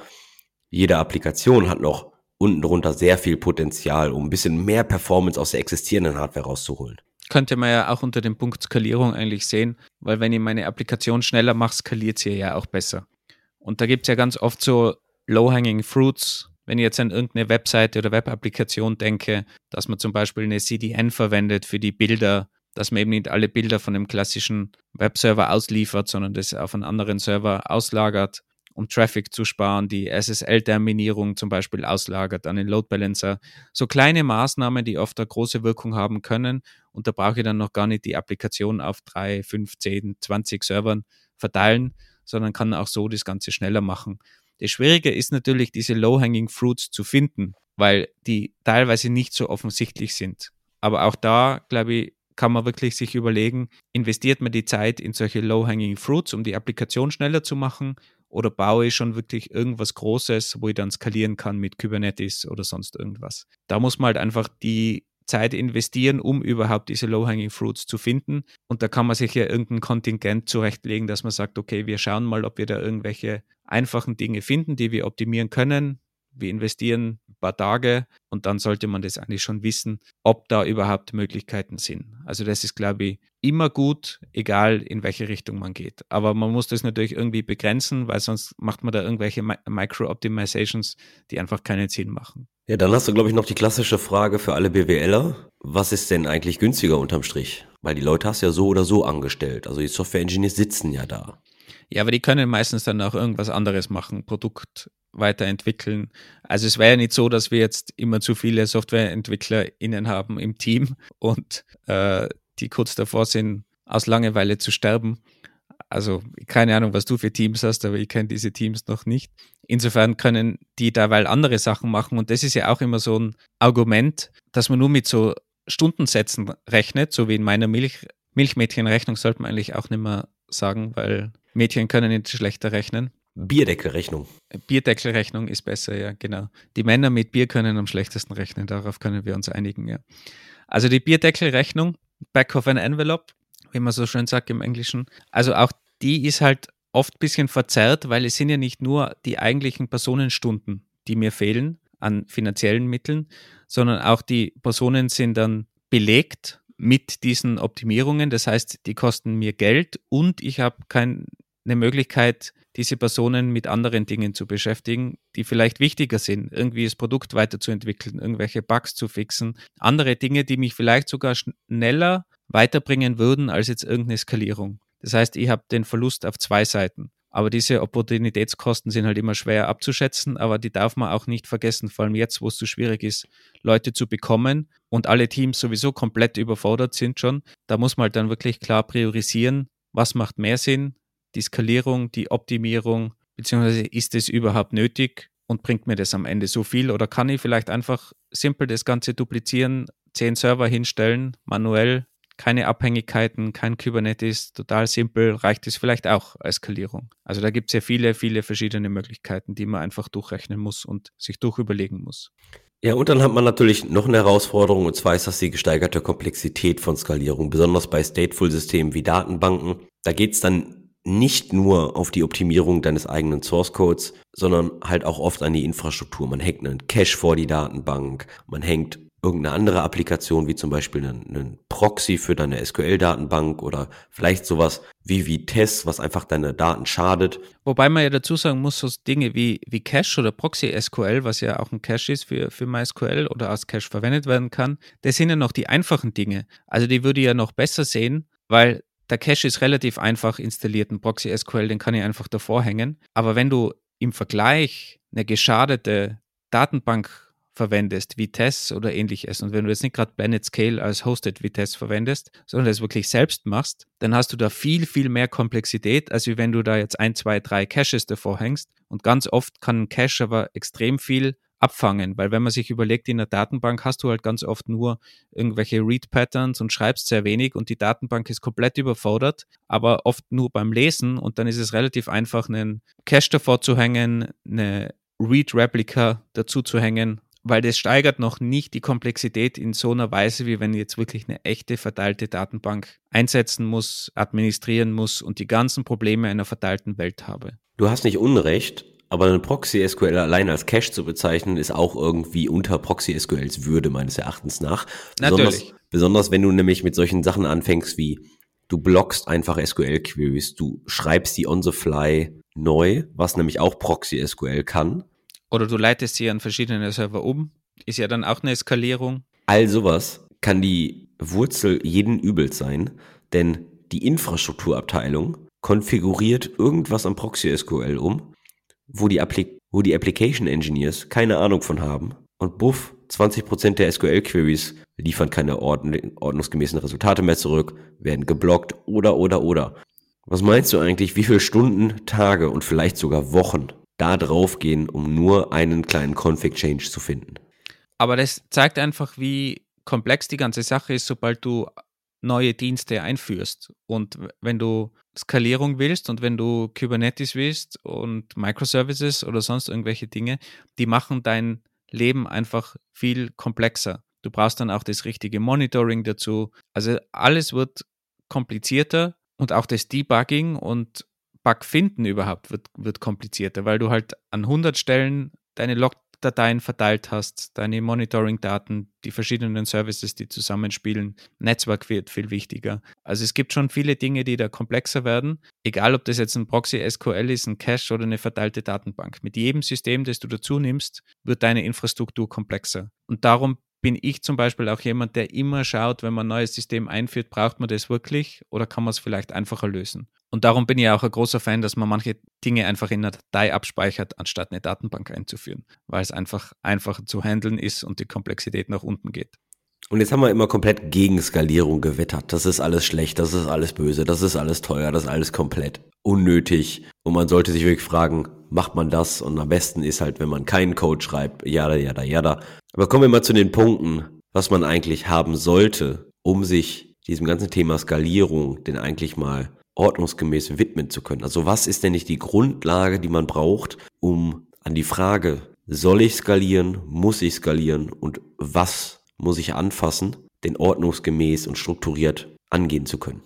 jede Applikation hat noch unten drunter sehr viel Potenzial, um ein bisschen mehr Performance aus der existierenden Hardware rauszuholen könnte man ja auch unter dem Punkt Skalierung eigentlich sehen, weil wenn ich meine Applikation schneller mache, skaliert sie ja auch besser. Und da gibt es ja ganz oft so Low-Hanging Fruits, wenn ich jetzt an irgendeine Webseite oder Web-Applikation denke, dass man zum Beispiel eine CDN verwendet für die Bilder, dass man eben nicht alle Bilder von einem klassischen Webserver ausliefert, sondern das auf einen anderen Server auslagert um Traffic zu sparen, die SSL-Terminierung zum Beispiel auslagert an den Load Balancer. So kleine Maßnahmen, die oft eine große Wirkung haben können. Und da brauche ich dann noch gar nicht die Applikation auf drei, fünf, zehn, zwanzig Servern verteilen, sondern kann auch so das Ganze schneller machen. Das Schwierige ist natürlich, diese Low-Hanging Fruits zu finden, weil die teilweise nicht so offensichtlich sind. Aber auch da, glaube ich, kann man wirklich sich überlegen, investiert man die Zeit in solche Low-Hanging Fruits, um die Applikation schneller zu machen, oder baue ich schon wirklich irgendwas Großes, wo ich dann skalieren kann mit Kubernetes oder sonst irgendwas. Da muss man halt einfach die Zeit investieren, um überhaupt diese Low-Hanging Fruits zu finden. Und da kann man sich ja irgendein Kontingent zurechtlegen, dass man sagt, okay, wir schauen mal, ob wir da irgendwelche einfachen Dinge finden, die wir optimieren können. Wir investieren ein paar Tage und dann sollte man das eigentlich schon wissen, ob da überhaupt Möglichkeiten sind. Also das ist, glaube ich, immer gut, egal in welche Richtung man geht. Aber man muss das natürlich irgendwie begrenzen, weil sonst macht man da irgendwelche Micro-Optimizations, die einfach keinen Sinn machen. Ja, dann hast du, glaube ich, noch die klassische Frage für alle BWLer. Was ist denn eigentlich günstiger unterm Strich? Weil die Leute hast ja so oder so angestellt. Also die Software-Engineers sitzen ja da. Ja, aber die können meistens dann auch irgendwas anderes machen, Produkt weiterentwickeln. Also es wäre ja nicht so, dass wir jetzt immer zu viele SoftwareentwicklerInnen haben im Team und äh, die kurz davor sind, aus Langeweile zu sterben. Also keine Ahnung, was du für Teams hast, aber ich kenne diese Teams noch nicht. Insofern können die derweil andere Sachen machen und das ist ja auch immer so ein Argument, dass man nur mit so Stundensätzen rechnet, so wie in meiner Milch Milchmädchenrechnung sollte man eigentlich auch nicht mehr sagen, weil Mädchen können nicht schlechter rechnen. Bierdeckelrechnung. Bierdeckelrechnung ist besser, ja, genau. Die Männer mit Bier können am schlechtesten rechnen, darauf können wir uns einigen, ja. Also die Bierdeckelrechnung Back of an Envelope, wie man so schön sagt im Englischen. Also auch die ist halt oft ein bisschen verzerrt, weil es sind ja nicht nur die eigentlichen Personenstunden, die mir fehlen an finanziellen Mitteln, sondern auch die Personen sind dann belegt mit diesen Optimierungen. Das heißt, die kosten mir Geld und ich habe keine Möglichkeit, diese Personen mit anderen Dingen zu beschäftigen, die vielleicht wichtiger sind, irgendwie das Produkt weiterzuentwickeln, irgendwelche Bugs zu fixen, andere Dinge, die mich vielleicht sogar schneller weiterbringen würden als jetzt irgendeine Skalierung. Das heißt, ich habe den Verlust auf zwei Seiten. Aber diese Opportunitätskosten sind halt immer schwer abzuschätzen, aber die darf man auch nicht vergessen, vor allem jetzt, wo es so schwierig ist, Leute zu bekommen und alle Teams sowieso komplett überfordert sind schon. Da muss man halt dann wirklich klar priorisieren, was macht mehr Sinn, die Skalierung, die Optimierung, beziehungsweise ist es überhaupt nötig und bringt mir das am Ende so viel oder kann ich vielleicht einfach simpel das Ganze duplizieren, zehn Server hinstellen, manuell, keine Abhängigkeiten, kein Kubernetes, total simpel, reicht es vielleicht auch als Skalierung. Also da gibt es ja viele, viele verschiedene Möglichkeiten, die man einfach durchrechnen muss und sich durchüberlegen muss. Ja, und dann hat man natürlich noch eine Herausforderung, und zwar ist das die gesteigerte Komplexität von Skalierung, besonders bei Stateful-Systemen wie Datenbanken. Da geht es dann nicht nur auf die Optimierung deines eigenen Source Codes, sondern halt auch oft an die Infrastruktur. Man hängt einen Cache vor die Datenbank, man hängt irgendeine andere Applikation, wie zum Beispiel einen, einen Proxy für deine SQL-Datenbank oder vielleicht sowas wie Vitesse, was einfach deine Daten schadet. Wobei man ja dazu sagen muss, so Dinge wie, wie Cache oder Proxy SQL, was ja auch ein Cache ist für, für MySQL oder als Cache verwendet werden kann, das sind ja noch die einfachen Dinge. Also die würde ich ja noch besser sehen, weil der Cache ist relativ einfach installiert. Ein Proxy SQL, den kann ich einfach davor hängen. Aber wenn du im Vergleich eine geschadete Datenbank verwendest, Vitesse oder ähnliches, und wenn du jetzt nicht gerade Planet Scale als Hosted Vitesse verwendest, sondern das wirklich selbst machst, dann hast du da viel, viel mehr Komplexität, als wenn du da jetzt ein, zwei, drei Caches davor hängst. Und ganz oft kann ein Cache aber extrem viel abfangen, weil wenn man sich überlegt, in der Datenbank hast du halt ganz oft nur irgendwelche Read-Patterns und schreibst sehr wenig und die Datenbank ist komplett überfordert, aber oft nur beim Lesen und dann ist es relativ einfach, einen Cache davor zu hängen, eine Read-Replica dazu zu hängen weil das steigert noch nicht die Komplexität in so einer Weise, wie wenn ich jetzt wirklich eine echte verteilte Datenbank einsetzen muss, administrieren muss und die ganzen Probleme einer verteilten Welt habe. Du hast nicht Unrecht, aber einen Proxy SQL allein als Cache zu bezeichnen, ist auch irgendwie unter Proxy SQLs Würde meines Erachtens nach. Natürlich. Besonders, besonders wenn du nämlich mit solchen Sachen anfängst wie du blockst einfach SQL-Queries, du schreibst die on the fly neu, was nämlich auch Proxy SQL kann oder du leitest sie an verschiedene Server um. Ist ja dann auch eine Eskalierung. All sowas kann die Wurzel jeden Übels sein, denn die Infrastrukturabteilung konfiguriert irgendwas am Proxy SQL um, wo die, Appli wo die Application Engineers keine Ahnung von haben und buff, 20% der SQL-Queries liefern keine ordn ordnungsgemäßen Resultate mehr zurück, werden geblockt oder oder oder. Was meinst du eigentlich, wie viele Stunden, Tage und vielleicht sogar Wochen da drauf gehen, um nur einen kleinen Config-Change zu finden. Aber das zeigt einfach, wie komplex die ganze Sache ist, sobald du neue Dienste einführst. Und wenn du Skalierung willst und wenn du Kubernetes willst und Microservices oder sonst irgendwelche Dinge, die machen dein Leben einfach viel komplexer. Du brauchst dann auch das richtige Monitoring dazu. Also alles wird komplizierter und auch das Debugging und Bug finden überhaupt wird, wird komplizierter, weil du halt an 100 Stellen deine Logdateien verteilt hast, deine Monitoring-Daten, die verschiedenen Services, die zusammenspielen. Netzwerk wird viel wichtiger. Also es gibt schon viele Dinge, die da komplexer werden. Egal, ob das jetzt ein Proxy SQL ist, ein Cache oder eine verteilte Datenbank. Mit jedem System, das du dazu nimmst, wird deine Infrastruktur komplexer. Und darum bin ich zum Beispiel auch jemand, der immer schaut, wenn man ein neues System einführt, braucht man das wirklich oder kann man es vielleicht einfacher lösen? Und darum bin ich auch ein großer Fan, dass man manche Dinge einfach in einer Datei abspeichert, anstatt eine Datenbank einzuführen, weil es einfach einfacher zu handeln ist und die Komplexität nach unten geht. Und jetzt haben wir immer komplett gegen Skalierung gewettert. Das ist alles schlecht, das ist alles böse, das ist alles teuer, das ist alles komplett unnötig. Und man sollte sich wirklich fragen, macht man das? Und am besten ist halt, wenn man keinen Code schreibt, jada, jada, jada. Aber kommen wir mal zu den Punkten, was man eigentlich haben sollte, um sich diesem ganzen Thema Skalierung denn eigentlich mal ordnungsgemäß widmen zu können. Also was ist denn nicht die Grundlage, die man braucht, um an die Frage, soll ich skalieren, muss ich skalieren und was muss ich anfassen, den ordnungsgemäß und strukturiert angehen zu können?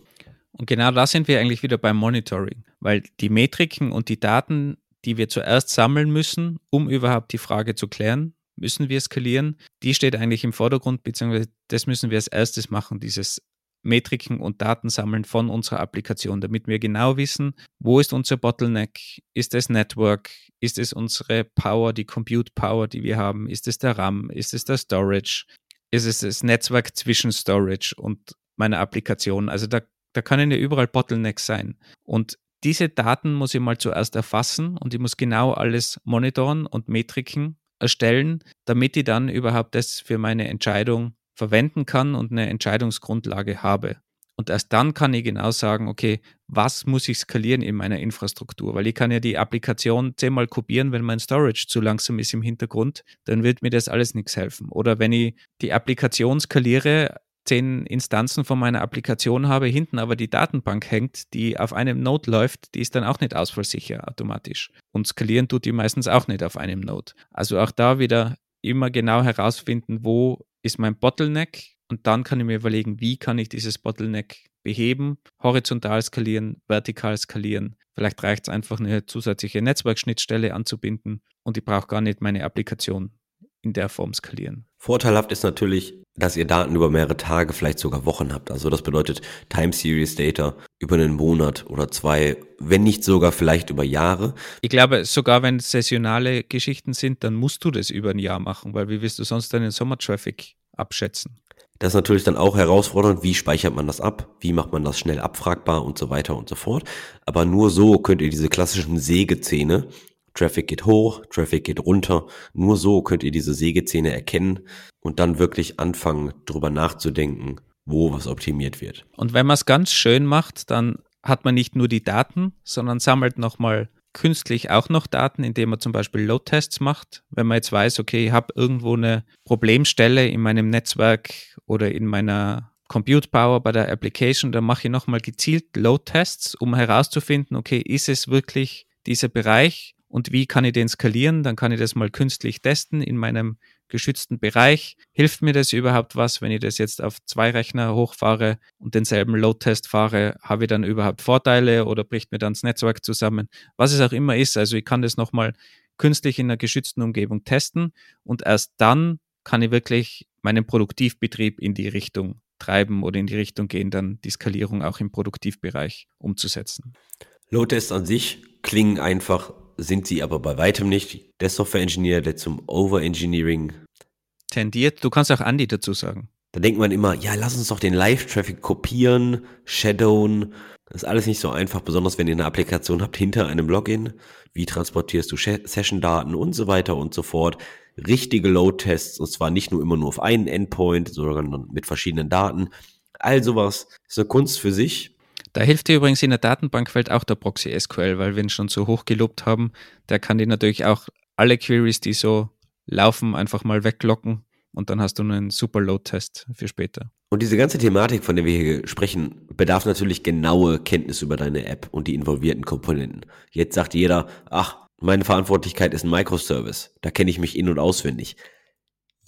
Und genau da sind wir eigentlich wieder beim Monitoring, weil die Metriken und die Daten, die wir zuerst sammeln müssen, um überhaupt die Frage zu klären, müssen wir skalieren. Die steht eigentlich im Vordergrund, beziehungsweise das müssen wir als erstes machen, dieses Metriken und Daten sammeln von unserer Applikation, damit wir genau wissen, wo ist unser Bottleneck, ist es Network, ist es unsere Power, die Compute Power, die wir haben, ist es der RAM, ist es der Storage, ist es das Netzwerk zwischen Storage und meiner Applikation. Also da, da können ja überall Bottlenecks sein. Und diese Daten muss ich mal zuerst erfassen und ich muss genau alles monitoren und Metriken erstellen, damit ich dann überhaupt das für meine Entscheidung verwenden kann und eine Entscheidungsgrundlage habe. Und erst dann kann ich genau sagen, okay, was muss ich skalieren in meiner Infrastruktur? Weil ich kann ja die Applikation zehnmal kopieren, wenn mein Storage zu langsam ist im Hintergrund, dann wird mir das alles nichts helfen. Oder wenn ich die Applikation skaliere, zehn Instanzen von meiner Applikation habe, hinten aber die Datenbank hängt, die auf einem Node läuft, die ist dann auch nicht ausfallsicher automatisch. Und skalieren tut die meistens auch nicht auf einem Node. Also auch da wieder immer genau herausfinden, wo ist mein Bottleneck und dann kann ich mir überlegen, wie kann ich dieses Bottleneck beheben, horizontal skalieren, vertikal skalieren. Vielleicht reicht es einfach, eine zusätzliche Netzwerkschnittstelle anzubinden und ich brauche gar nicht meine Applikation in der Form skalieren. Vorteilhaft ist natürlich, dass ihr Daten über mehrere Tage, vielleicht sogar Wochen habt. Also das bedeutet Time Series Data über einen Monat oder zwei, wenn nicht sogar vielleicht über Jahre. Ich glaube, sogar wenn es saisonale Geschichten sind, dann musst du das über ein Jahr machen, weil wie willst du sonst deinen Sommertraffic abschätzen? Das ist natürlich dann auch herausfordernd, wie speichert man das ab, wie macht man das schnell abfragbar und so weiter und so fort. Aber nur so könnt ihr diese klassischen Sägezähne Traffic geht hoch, Traffic geht runter. Nur so könnt ihr diese Sägezähne erkennen und dann wirklich anfangen, drüber nachzudenken, wo was optimiert wird. Und wenn man es ganz schön macht, dann hat man nicht nur die Daten, sondern sammelt nochmal künstlich auch noch Daten, indem man zum Beispiel Load-Tests macht. Wenn man jetzt weiß, okay, ich habe irgendwo eine Problemstelle in meinem Netzwerk oder in meiner Compute Power bei der Application, dann mache ich nochmal gezielt Load-Tests, um herauszufinden, okay, ist es wirklich dieser Bereich und wie kann ich den skalieren? Dann kann ich das mal künstlich testen in meinem geschützten Bereich. Hilft mir das überhaupt was, wenn ich das jetzt auf zwei Rechner hochfahre und denselben Load-Test fahre? Habe ich dann überhaupt Vorteile oder bricht mir dann das Netzwerk zusammen? Was es auch immer ist. Also ich kann das nochmal künstlich in einer geschützten Umgebung testen und erst dann kann ich wirklich meinen Produktivbetrieb in die Richtung treiben oder in die Richtung gehen, dann die Skalierung auch im Produktivbereich umzusetzen. Load-Tests an sich klingen einfach sind sie aber bei weitem nicht. Der Software-Engineer, der zum Over-Engineering tendiert. Du kannst auch Andy dazu sagen. Da denkt man immer, ja, lass uns doch den Live-Traffic kopieren, shadowen. Das ist alles nicht so einfach, besonders wenn ihr eine Applikation habt hinter einem Login. Wie transportierst du Session-Daten und so weiter und so fort. Richtige Load-Tests, und zwar nicht nur immer nur auf einen Endpoint, sondern mit verschiedenen Daten. All sowas ist eine Kunst für sich. Da hilft dir übrigens in der Datenbankwelt auch der Proxy SQL, weil wir ihn schon so hoch gelobt haben, der kann dir natürlich auch alle Queries, die so laufen, einfach mal weglocken und dann hast du einen super Load-Test für später. Und diese ganze Thematik, von der wir hier sprechen, bedarf natürlich genaue Kenntnis über deine App und die involvierten Komponenten. Jetzt sagt jeder, ach, meine Verantwortlichkeit ist ein Microservice, da kenne ich mich in- und auswendig.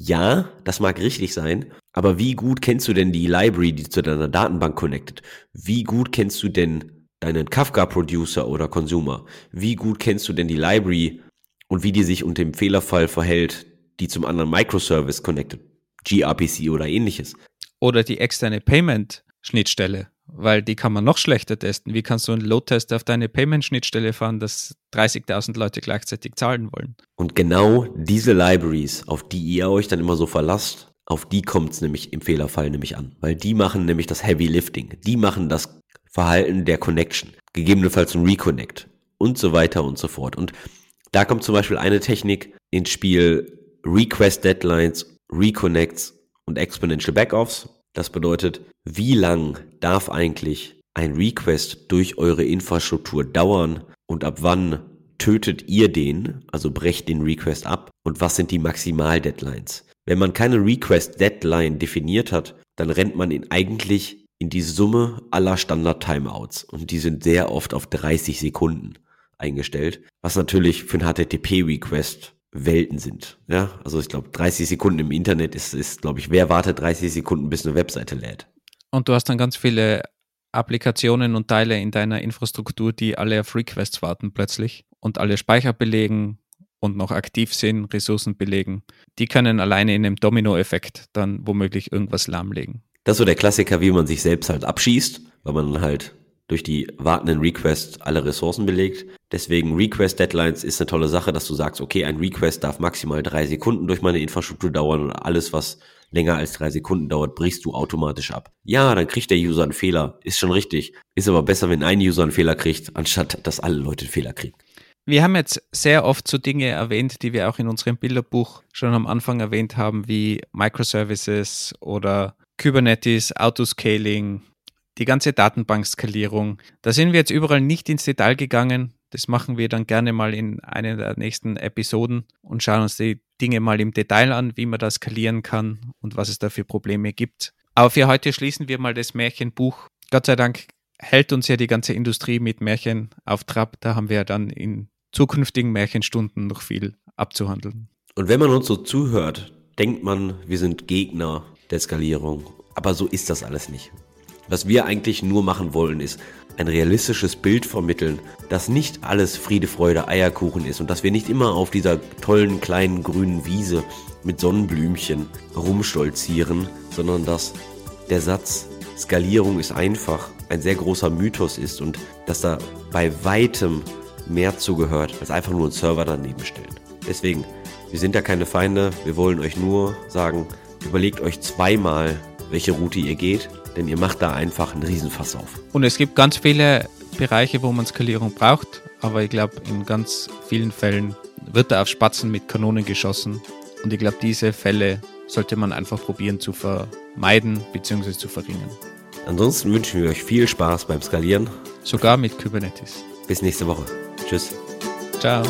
Ja, das mag richtig sein, aber wie gut kennst du denn die Library, die zu deiner Datenbank connected? Wie gut kennst du denn deinen Kafka-Producer oder Consumer? Wie gut kennst du denn die Library und wie die sich unter dem Fehlerfall verhält, die zum anderen Microservice connected, gRPC oder ähnliches? Oder die externe Payment-Schnittstelle weil die kann man noch schlechter testen. Wie kannst du einen Load-Test auf deine Payment-Schnittstelle fahren, dass 30.000 Leute gleichzeitig zahlen wollen? Und genau diese Libraries, auf die ihr euch dann immer so verlasst, auf die kommt es nämlich im Fehlerfall nämlich an. Weil die machen nämlich das Heavy Lifting. Die machen das Verhalten der Connection. Gegebenenfalls ein Reconnect und so weiter und so fort. Und da kommt zum Beispiel eine Technik ins Spiel, Request Deadlines, Reconnects und Exponential Backoffs. Das bedeutet, wie lang darf eigentlich ein Request durch eure Infrastruktur dauern und ab wann tötet ihr den, also brecht den Request ab und was sind die Maximal-Deadlines? Wenn man keine Request-Deadline definiert hat, dann rennt man in eigentlich in die Summe aller Standard-Timeouts und die sind sehr oft auf 30 Sekunden eingestellt, was natürlich für ein HTTP-Request Welten sind. Ja, also ich glaube, 30 Sekunden im Internet ist, ist glaube ich, wer wartet 30 Sekunden, bis eine Webseite lädt? Und du hast dann ganz viele Applikationen und Teile in deiner Infrastruktur, die alle auf Requests warten plötzlich und alle Speicher belegen und noch aktiv sind, Ressourcen belegen. Die können alleine in einem Dominoeffekt dann womöglich irgendwas lahmlegen. Das ist so der Klassiker, wie man sich selbst halt abschießt, weil man halt durch die wartenden Requests alle Ressourcen belegt. Deswegen Request Deadlines ist eine tolle Sache, dass du sagst, okay, ein Request darf maximal drei Sekunden durch meine Infrastruktur dauern und alles, was länger als drei Sekunden dauert, brichst du automatisch ab. Ja, dann kriegt der User einen Fehler. Ist schon richtig. Ist aber besser, wenn ein User einen Fehler kriegt, anstatt dass alle Leute einen Fehler kriegen. Wir haben jetzt sehr oft so Dinge erwähnt, die wir auch in unserem Bilderbuch schon am Anfang erwähnt haben, wie Microservices oder Kubernetes, Autoscaling, die ganze Datenbankskalierung. Da sind wir jetzt überall nicht ins Detail gegangen. Das machen wir dann gerne mal in einer der nächsten Episoden und schauen uns die Dinge mal im Detail an, wie man das skalieren kann und was es da für Probleme gibt. Aber für heute schließen wir mal das Märchenbuch. Gott sei Dank hält uns ja die ganze Industrie mit Märchen auf Trab. Da haben wir dann in zukünftigen Märchenstunden noch viel abzuhandeln. Und wenn man uns so zuhört, denkt man, wir sind Gegner der Skalierung. Aber so ist das alles nicht. Was wir eigentlich nur machen wollen, ist ein realistisches Bild vermitteln, dass nicht alles Friede, Freude, Eierkuchen ist und dass wir nicht immer auf dieser tollen kleinen grünen Wiese mit Sonnenblümchen rumstolzieren, sondern dass der Satz Skalierung ist einfach ein sehr großer Mythos ist und dass da bei weitem mehr zugehört, als einfach nur einen Server daneben stellen. Deswegen, wir sind da keine Feinde, wir wollen euch nur sagen, überlegt euch zweimal, welche Route ihr geht, denn ihr macht da einfach einen Riesenfass auf. Und es gibt ganz viele Bereiche, wo man Skalierung braucht, aber ich glaube, in ganz vielen Fällen wird da auf Spatzen mit Kanonen geschossen. Und ich glaube, diese Fälle sollte man einfach probieren zu vermeiden bzw. zu verringern. Ansonsten wünschen wir euch viel Spaß beim Skalieren. Sogar mit Kubernetes. Bis nächste Woche. Tschüss. Ciao.